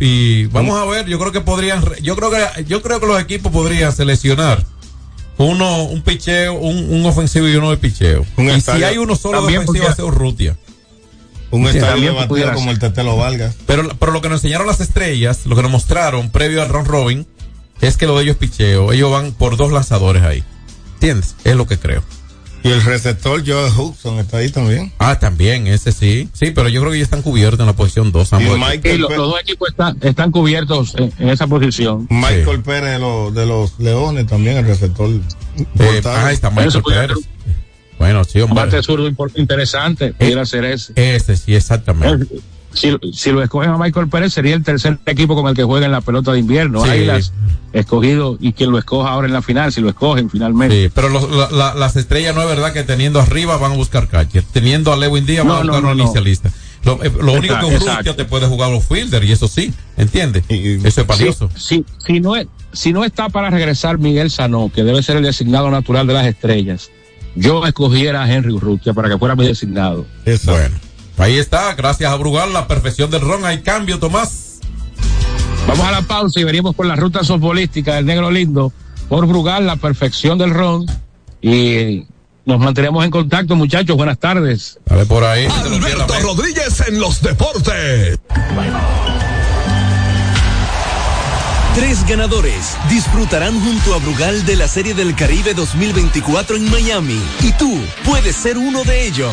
Y vamos a ver, yo creo que podrían, yo creo que, yo creo que los equipos podrían seleccionar uno, un picheo, un, un ofensivo y uno de picheo. Un y si hay uno solo de ofensivo, podría- hace Urrutia. Un Sí, estadio pudiera como ser. el Tetelo Vargas. Pero, pero lo que nos enseñaron las estrellas, lo que nos mostraron previo al round robin, es que lo de ellos es picheo. Ellos van por dos lanzadores ahí. ¿Entiendes? Es lo que creo. Y el receptor Joe Hudson está ahí también. Ah, también, ese sí. Sí, pero yo creo que ya están cubiertos en la posición 2. Y Sí, los dos equipos están, están cubiertos en, en esa posición. Michael Pérez de los, de los Leones también, el receptor. Eh, ah, está Michael Pérez. Bueno, sí, Un hombre. bate zurdo interesante, pudiera ser ese. Ese sí, exactamente. Si, si lo escogen a Michael Pérez, sería el tercer equipo con el que juega en la pelota de invierno. Sí. Águilas escogido y quien lo escoja ahora en la final, si lo escogen finalmente. Sí, pero los- la- la- las estrellas no es verdad que teniendo arriba van a buscar catcher. Teniendo a Lewin Díaz van No, a buscar no, un no. inicialista. Lo, eh, lo único que un rookie te puede jugar los fielder y eso sí, ¿entiendes? Eso es valioso. Si, si, no es, si no está para regresar Miguel Sanó, que debe ser el designado natural de las estrellas, yo escogiera a Henry Urrutia para que fuera mi designado. Bueno, ahí está, gracias a Brugal, la perfección del ron. Hay cambio, Tomás. Vamos a la pausa y venimos con la ruta softbolística del Negro Lindo por Brugal, la perfección del ron. Y nos mantenemos en contacto, muchachos. Buenas tardes. A ver por ahí. Alberto Rodríguez en los deportes. Tres ganadores disfrutarán junto a Brugal de la Serie del Caribe 2024 en Miami y tú puedes ser uno de ellos.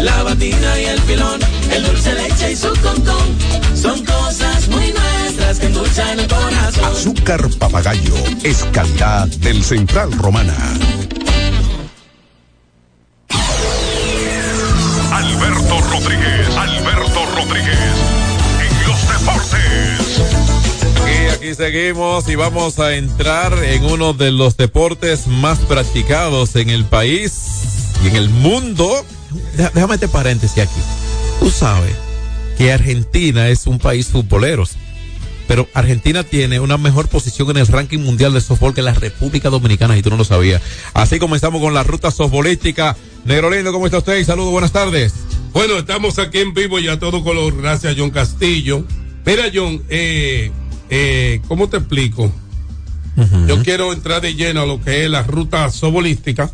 la batida y el filón, el dulce leche y su concón. Son cosas muy nuestras que endulzan el corazón. Azúcar papagayo es calidad del Central Romana. Alberto Rodríguez, Alberto Rodríguez, en los deportes. Y aquí seguimos y vamos a entrar en uno de los deportes más practicados en el país y en el mundo. Déjame este paréntesis aquí. Tú sabes que Argentina es un país futbolero, pero Argentina tiene una mejor posición en el ranking mundial de softball que la República Dominicana y tú no lo sabías. Así comenzamos con la ruta softbolística. Negro Lindo, ¿cómo está usted? Saludos, buenas tardes. Bueno, estamos aquí en vivo y a todo color, gracias a John Castillo. Mira, John, eh, eh, ¿cómo te explico? Yo quiero entrar de lleno a lo que es la ruta sobolística,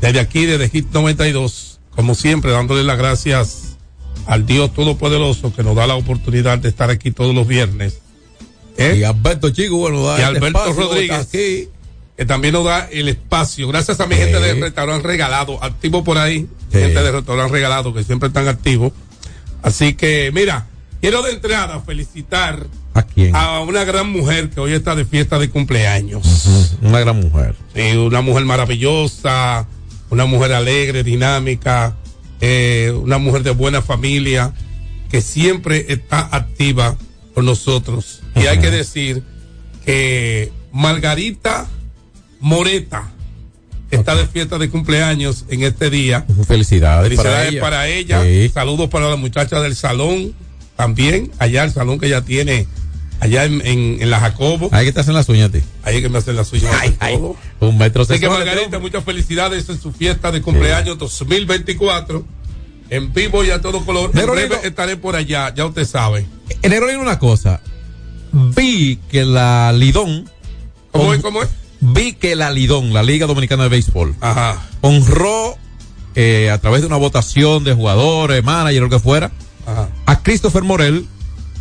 desde aquí, desde Hit 92, como siempre, dándole las gracias al Dios Todopoderoso que nos da la oportunidad de estar aquí todos los viernes. ¿Eh? Y Alberto Chico, bueno, da y este Alberto espacio, Rodríguez, aquí. que también nos da el espacio. Gracias a mi gente del restaurante regalado, activo por ahí, gente del restaurante regalado que siempre están activos. Así que, mira, quiero de entrada felicitar ¿A quién? a una gran mujer que hoy está de fiesta de cumpleaños. Una gran mujer. Sí, una mujer maravillosa, una mujer alegre, dinámica, eh, una mujer de buena familia, que siempre está activa con nosotros. Y hay que decir que Margarita Moreta está de fiesta de cumpleaños en este día. Felicidades, Felicidades para ella. Sí. Saludos para la muchacha del salón también, allá el salón que ella tiene allá en, en, en la Jacobo. Ahí que te hacen las uñas ti. Ahí que me hacen las uñas. todo. Un metro Así que. Margarita, muchas felicidades en su fiesta de cumpleaños 2024. En vivo y a todo color. En breve estaré por allá, ya usted sabe. En Negro Lindo, una cosa. Vi que la Lidón. ¿Cómo es? ¿Cómo es? Vi que la Lidón, la Liga Dominicana de Béisbol, Ajá. honró eh, a través de una votación de jugadores, manager, lo que fuera, Ajá. a Christopher Morel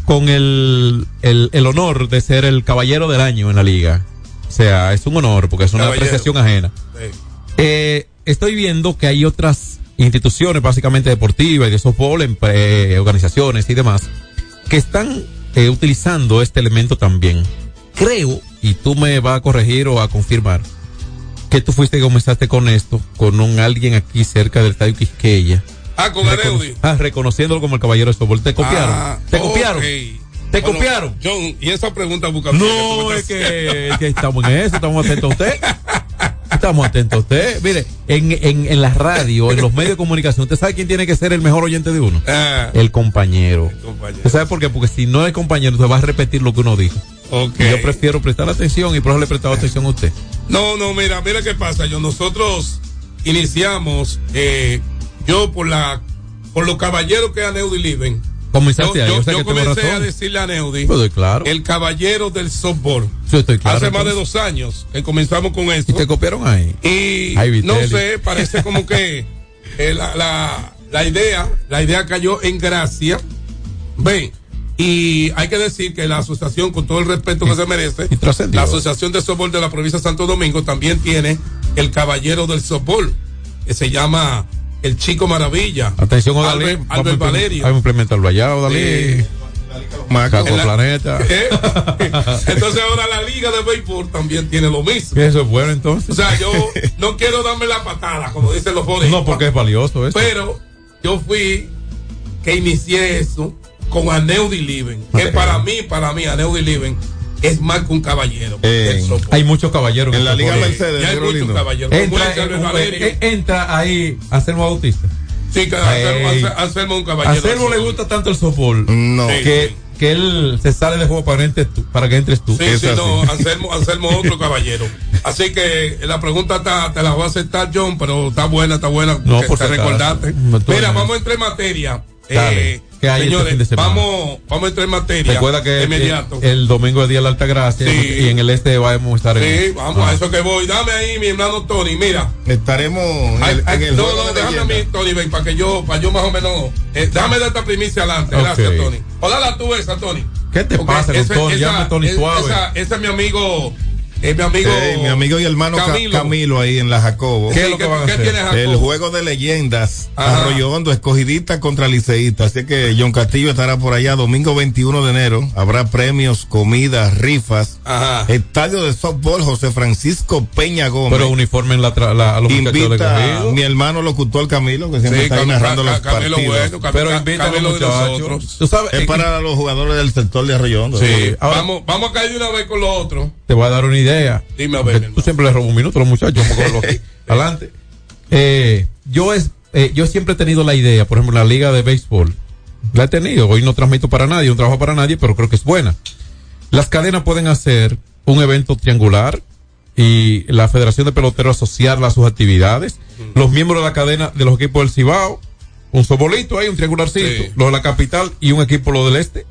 con el, el, el honor de ser el caballero del año en la liga. O sea, es un honor porque es una Caballero. apreciación ajena. Sí. Eh, estoy viendo que hay otras instituciones, básicamente deportivas y de softball, eh, organizaciones y demás, que están eh, utilizando este elemento también. Creo, y tú me vas a corregir o a confirmar, que tú fuiste y comenzaste con esto, con un alguien aquí cerca del estadio Quisqueya. Ah, con Aneudi. ah, reconociéndolo como el caballero de softball. Te copiaron. Ah, te copiaron. Te Bueno, copiaron. John, y esa pregunta busca. No, es que, es que estamos en eso, estamos atentos a usted. Estamos atentos a usted. Mire, en, en, en la radio, en los medios de comunicación, ¿usted sabe quién tiene que ser el mejor oyente de uno? Ah, El compañero. compañero. ¿Usted sabe por qué? Porque si no es compañero, usted va a repetir lo que uno dijo. ok. Y yo prefiero prestar atención y por eso le he prestado atención a usted. No, no, mira, mira qué pasa. Yo, nosotros iniciamos, eh, yo por la, por los caballeros que es Aneudi Liven. Comenzaste yo, ahí, yo- o sea yo que tuve comencé a decirle a Neudi Pues, claro. el caballero del softball. Claro. Hace más de dos años que comenzamos con esto. Y te copiaron ahí. Y Ay, no sé, parece como que <laughs> eh, la, la, la idea, la idea cayó en gracia. Ven, y hay que decir que la asociación, con todo el respeto que se merece, la Asociación de Softball de la provincia de Santo Domingo también tiene el caballero del softball, que se llama el Chico Maravilla. Atención, Odalí. Albert, Albert Valerio. Vamos a implementarlo allá, Odalí. En la- Planeta. <laughs> ¿Eh? Entonces ahora la liga de béisbol también tiene lo mismo. Eso es bueno entonces. O sea, yo no quiero darme la patada, como dicen los jóvenes. No, porque es valioso eso. Pero yo fui que inicié eso con Aneudi Liven. Que para mí, para mí, Aneudi Liven es más que un caballero. Eh. Hay muchos caballeros. En la Liga. Mercedes, hay muchos caballeros. Entra, eh, eh, entra ahí Anselmo Bautista. Sí, que. Anselmo- es un caballero. Anselmo le gusta tanto el softball No. Sí. que, que él se sale de juego para que entres tú. Para que entres tú. Sí, Es sí, así. no, Anselmo, Anselmo otro caballero. Así que la pregunta está, te la voy a aceptar, John, pero está buena, está buena. No, por te recordaste. No, Mira, vamos a entrar en materia. Dale. Eh, ¿Qué hay este señores, fin de semana? vamos, vamos a entrar en materia. Recuerda que de eh, inmediato. el domingo es Día de la Alta Gracia Sí. y en el este vamos a estar en sí, vamos Ah. a eso que voy. Dame ahí, mi hermano Tony. Mira, Estaremos en Ay, el, ay, en el no, no, de déjame a mí. Tony, ven, para que yo, para yo más o menos. Eh, déjame dar esta primicia adelante. Gracias, Tony. O dala tú esa, Tony. ¿Qué te pasa con Tony? esa- Llame a Tony es- suave. Esa, ese es mi amigo. Es mi amigo. Mi amigo y hermano Ca- Camilo. Camilo. ahí en la Jacobo. ¿Qué es lo que van a ¿qué hacer? El juego de leyendas, Ajá. Arroyo Hondo, escogidita contra liceísta. Así que John Castillo estará por allá domingo 21 de enero. Habrá premios, comidas, rifas. Ajá. Estadio de softball José Francisco Peña Gómez. Pero uniforme en la, tra- la- a los Invita a mi hermano locutor Camilo, que siempre Sí, está ahí narrando los Camilo partidos. bueno, Cam- Pero invita a los Camilo muchachos. Tú sabes, Es eh, para los jugadores del sector de Arroyo Hondo. Sí, ahora vamos, vamos a caer de una vez con lo otro. Te voy a dar una idea. Dime a ver, Tú siempre le robas un minuto a los muchachos. Vamos. <laughs> Adelante. Eh, yo, es, eh, yo siempre he tenido la idea, por ejemplo, en la liga de béisbol. La he tenido. Hoy no transmito para nadie, no trabajo para nadie, pero creo que es buena. Las cadenas pueden hacer un evento triangular y la Federación de Peloteros asociarla a sus actividades. Los miembros de la cadena de los equipos del Cibao, un sobolito ahí, un triangularcito, Sí. los de la capital y un equipo lo del este.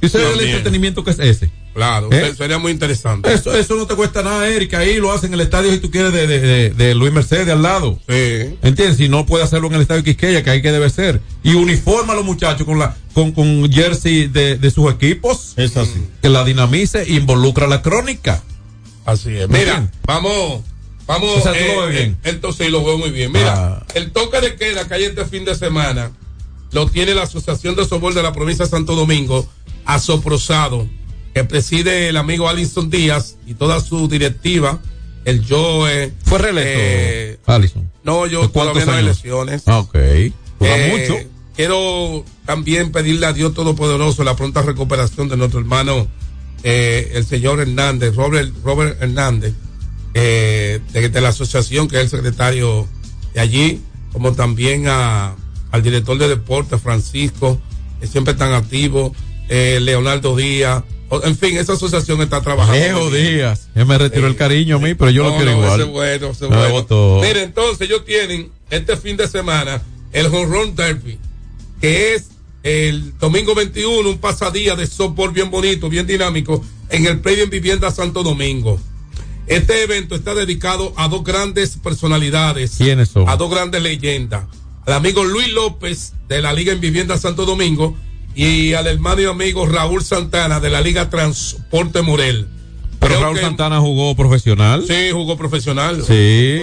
¿Y usted el entretenimiento que es ese? Claro, ¿Eh? sería muy interesante. Eso, eso no te cuesta nada, Erika. Ahí lo hacen en el estadio si tú quieres de, de, de, de Luis Mercedes al lado. Sí. ¿Entiendes? Si no puede hacerlo en el estadio Quisqueya, que ahí que debe ser. Y uniforma a los muchachos con la con, con jersey de, de sus equipos. Es así. Que la dinamice e involucra la crónica. Así es. ¿Me Mira, vamos, vamos. O sea, lo ves bien. eh, Entonces sí, lo veo muy bien. Mira, Ah. el toque de queda que hay este fin de semana lo tiene la Asociación de Softball de la provincia de Santo Domingo, Asoprosado, que preside el amigo Alison Díaz y toda su directiva, el Joe. Fue reelecto, eh, Alison. no, yo ¿De cuántos todavía no hay elecciones. Ah, ok. Eh, mucho. Quiero también pedirle a Dios Todopoderoso la pronta recuperación de nuestro hermano, eh, el señor Hernández, Robert, Robert Hernández, eh, de, de la asociación, que es el secretario de allí, como también a, al director de deportes, Francisco, que siempre están activos, eh, Leonardo Díaz. En fin, esa asociación está trabajando. Leo. Díaz. Él me retiró el cariño a mí, pero yo lo quiero no, igual. ese es bueno, ese. Mire, entonces ellos tienen este fin de semana el Home Run Derby, que es el domingo 21, un pasadía de softball bien bonito, bien dinámico, en el Predio en Vivienda Santo Domingo. Este evento está dedicado a dos grandes personalidades. ¿Quiénes son? A dos grandes leyendas. El amigo Luis López de la Liga en Vivienda Santo Domingo y al hermano y amigo Raúl Santana de la Liga Transporte Morel. Pero Creo Raúl que- Santana jugó profesional. Sí, jugó profesional. Sí.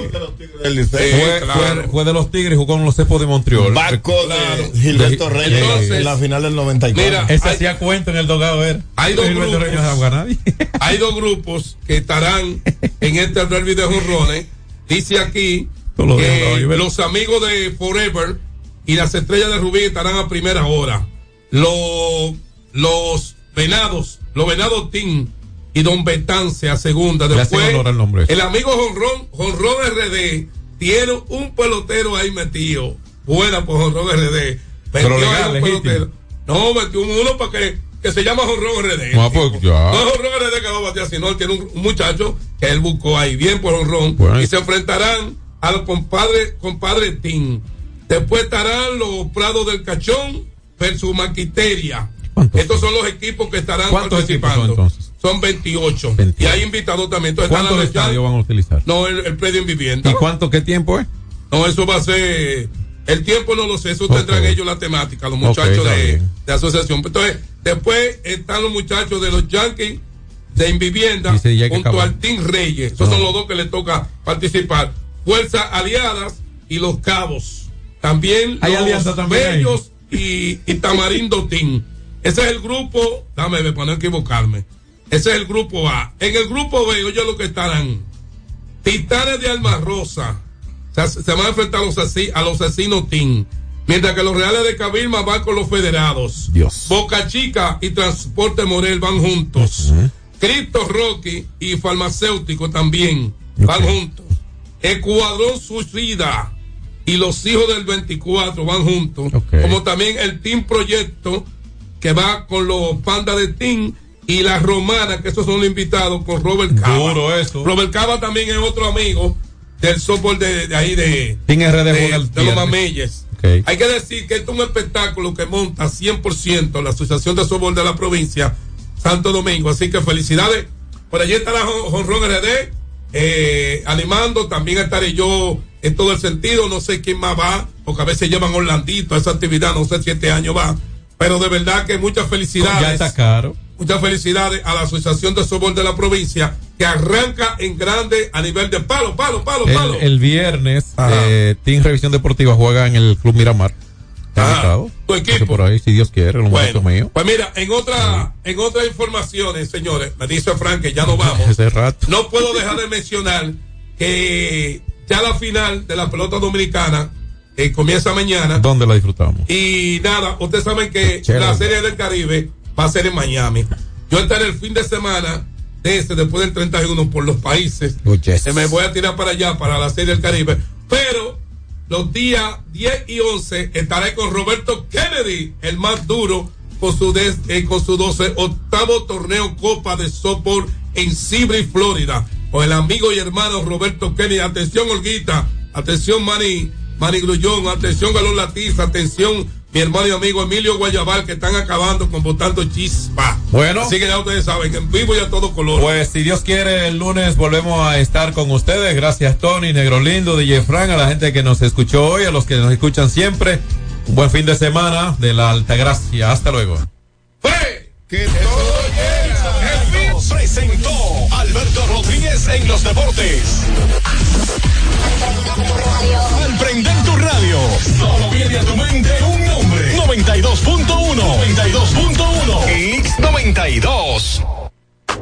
El Fue, claro. fue- fue de los Tigres y jugó con los Cepos de Montreal. Barco de Gilberto De- Reyes Entonces- en la final del 94. Mira, Ese hay- hacía cuenta en el dogado, era. Hay dos grupos. <laughs> Hay dos grupos que estarán en este derby de jonrones. Dice aquí que los amigos de Forever y las estrellas de Rubí estarán a primera hora. Los, los venados, los venados Team y Don Betance a segunda. Después, honor al nombre. el amigo Jonrón, Jonrón RD, tiene un pelotero ahí metido. Buena por Jonrón RD. Pero legal, un legítimo. pelotero. No, metió uno para que, que se llama Jonrón RD. Ah, pues ya. No es Honrón RD que va a batear, sino él tiene un, un muchacho que él buscó ahí, bien por. Bueno. Y se enfrentarán a los compadres compadre Team. Después estarán los Prados del Cachón versus Maquiteria. Estos son los equipos que estarán ¿Cuántos equipos participando. son? Son 28. Y hay invitados también. Entonces ¿Cuántos estadios van a utilizar? No, el, el predio en vivienda. ¿Y cuánto, qué tiempo es? No, eso va a ser. El tiempo no lo sé, eso Ok. tendrán ellos la temática, los muchachos de, de asociación. Entonces, después están los muchachos de los Yankees de Invivienda junto al Team Reyes. Esos No. son los dos que les toca participar. Fuerzas Aliadas y los Cabos. También Hay los alianza también. Bellos y, y Tamarindo Team. Ese es el grupo, dame ver para no equivocarme. Ese es el grupo A. En el grupo B, oye lo que estarán. Titanes de Alma Rosa. O sea, se van a enfrentar a los, asi- a los asesinos Team. Mientras que los Reales de Cabilma van con los Federados. Dios. Boca Chica y Transporte Morel van juntos. Cristo Rocky y Farmacéutico también van juntos. Escuadrón Suicida y los hijos del 24 van juntos. Como también el Team Proyecto que va con los Panda de Team y la Romana, que esos son los invitados con Robert Cava. Duro eso. Robert Cava también es otro amigo del softball de, de ahí de, Team RD de, de los mameyes. Ok. Hay que decir que esto es un espectáculo que monta 100% la Asociación de Softball de la provincia Santo Domingo. Así que felicidades. Por allí estará Jon- Jonrón RD eh, animando. También estaré yo en todo el sentido. No sé quién más va, porque a veces llevan Orlandito a esa actividad. No sé si este año va. Pero de verdad que muchas felicidades. Ya está caro. Muchas felicidades a la Asociación de Softball de la provincia que arranca en grande a nivel de palo, palo, palo, palo. el viernes, eh, Team Revisión Deportiva juega en el Club Miramar. Invitado. Tu equipo. Por ahí, si Dios quiere, lo Bueno, mío. pues mira, en otra, en otras informaciones, señores, me dice Frank que ya no <laughs> vamos. Ese rato. No puedo dejar de mencionar que ya la final de la pelota dominicana eh, comienza mañana. ¿Dónde la disfrutamos? Y nada, ustedes saben que Chévere. la serie del Caribe va a ser en Miami. Yo estaré el fin de semana de ese, después del 31, por los países. Eh, Me voy a tirar para allá, para la serie del Caribe. Pero los días 10 y 11 estaré con Roberto Kennedy, el más duro, con su, des- eh, con su 12 octavo torneo Copa de Softball en Sibri, Florida. Con el amigo y hermano Roberto Kennedy. Atención, Olguita. Atención, Manny, Manny Grullón. Atención, Galón Latiza. Atención, mi hermano y amigo Emilio Guayabal, que están acabando con Botando Chispa. Bueno. Así que ya ustedes saben, en vivo y a todo color. Pues si Dios quiere, el lunes volvemos a estar con ustedes. Gracias, Tony, Negro Lindo, DJ Frank, a la gente que nos escuchó hoy, a los que nos escuchan siempre. Un buen fin de semana de la Alta Gracia. Hasta luego. Que Presentó Alberto Rodríguez en los deportes. Al prender tu radio, solo viene a tu mente un nombre. 92.1. 92.1. X92.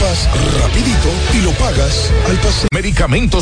rapidito y lo pagas al pasar. Medicamentos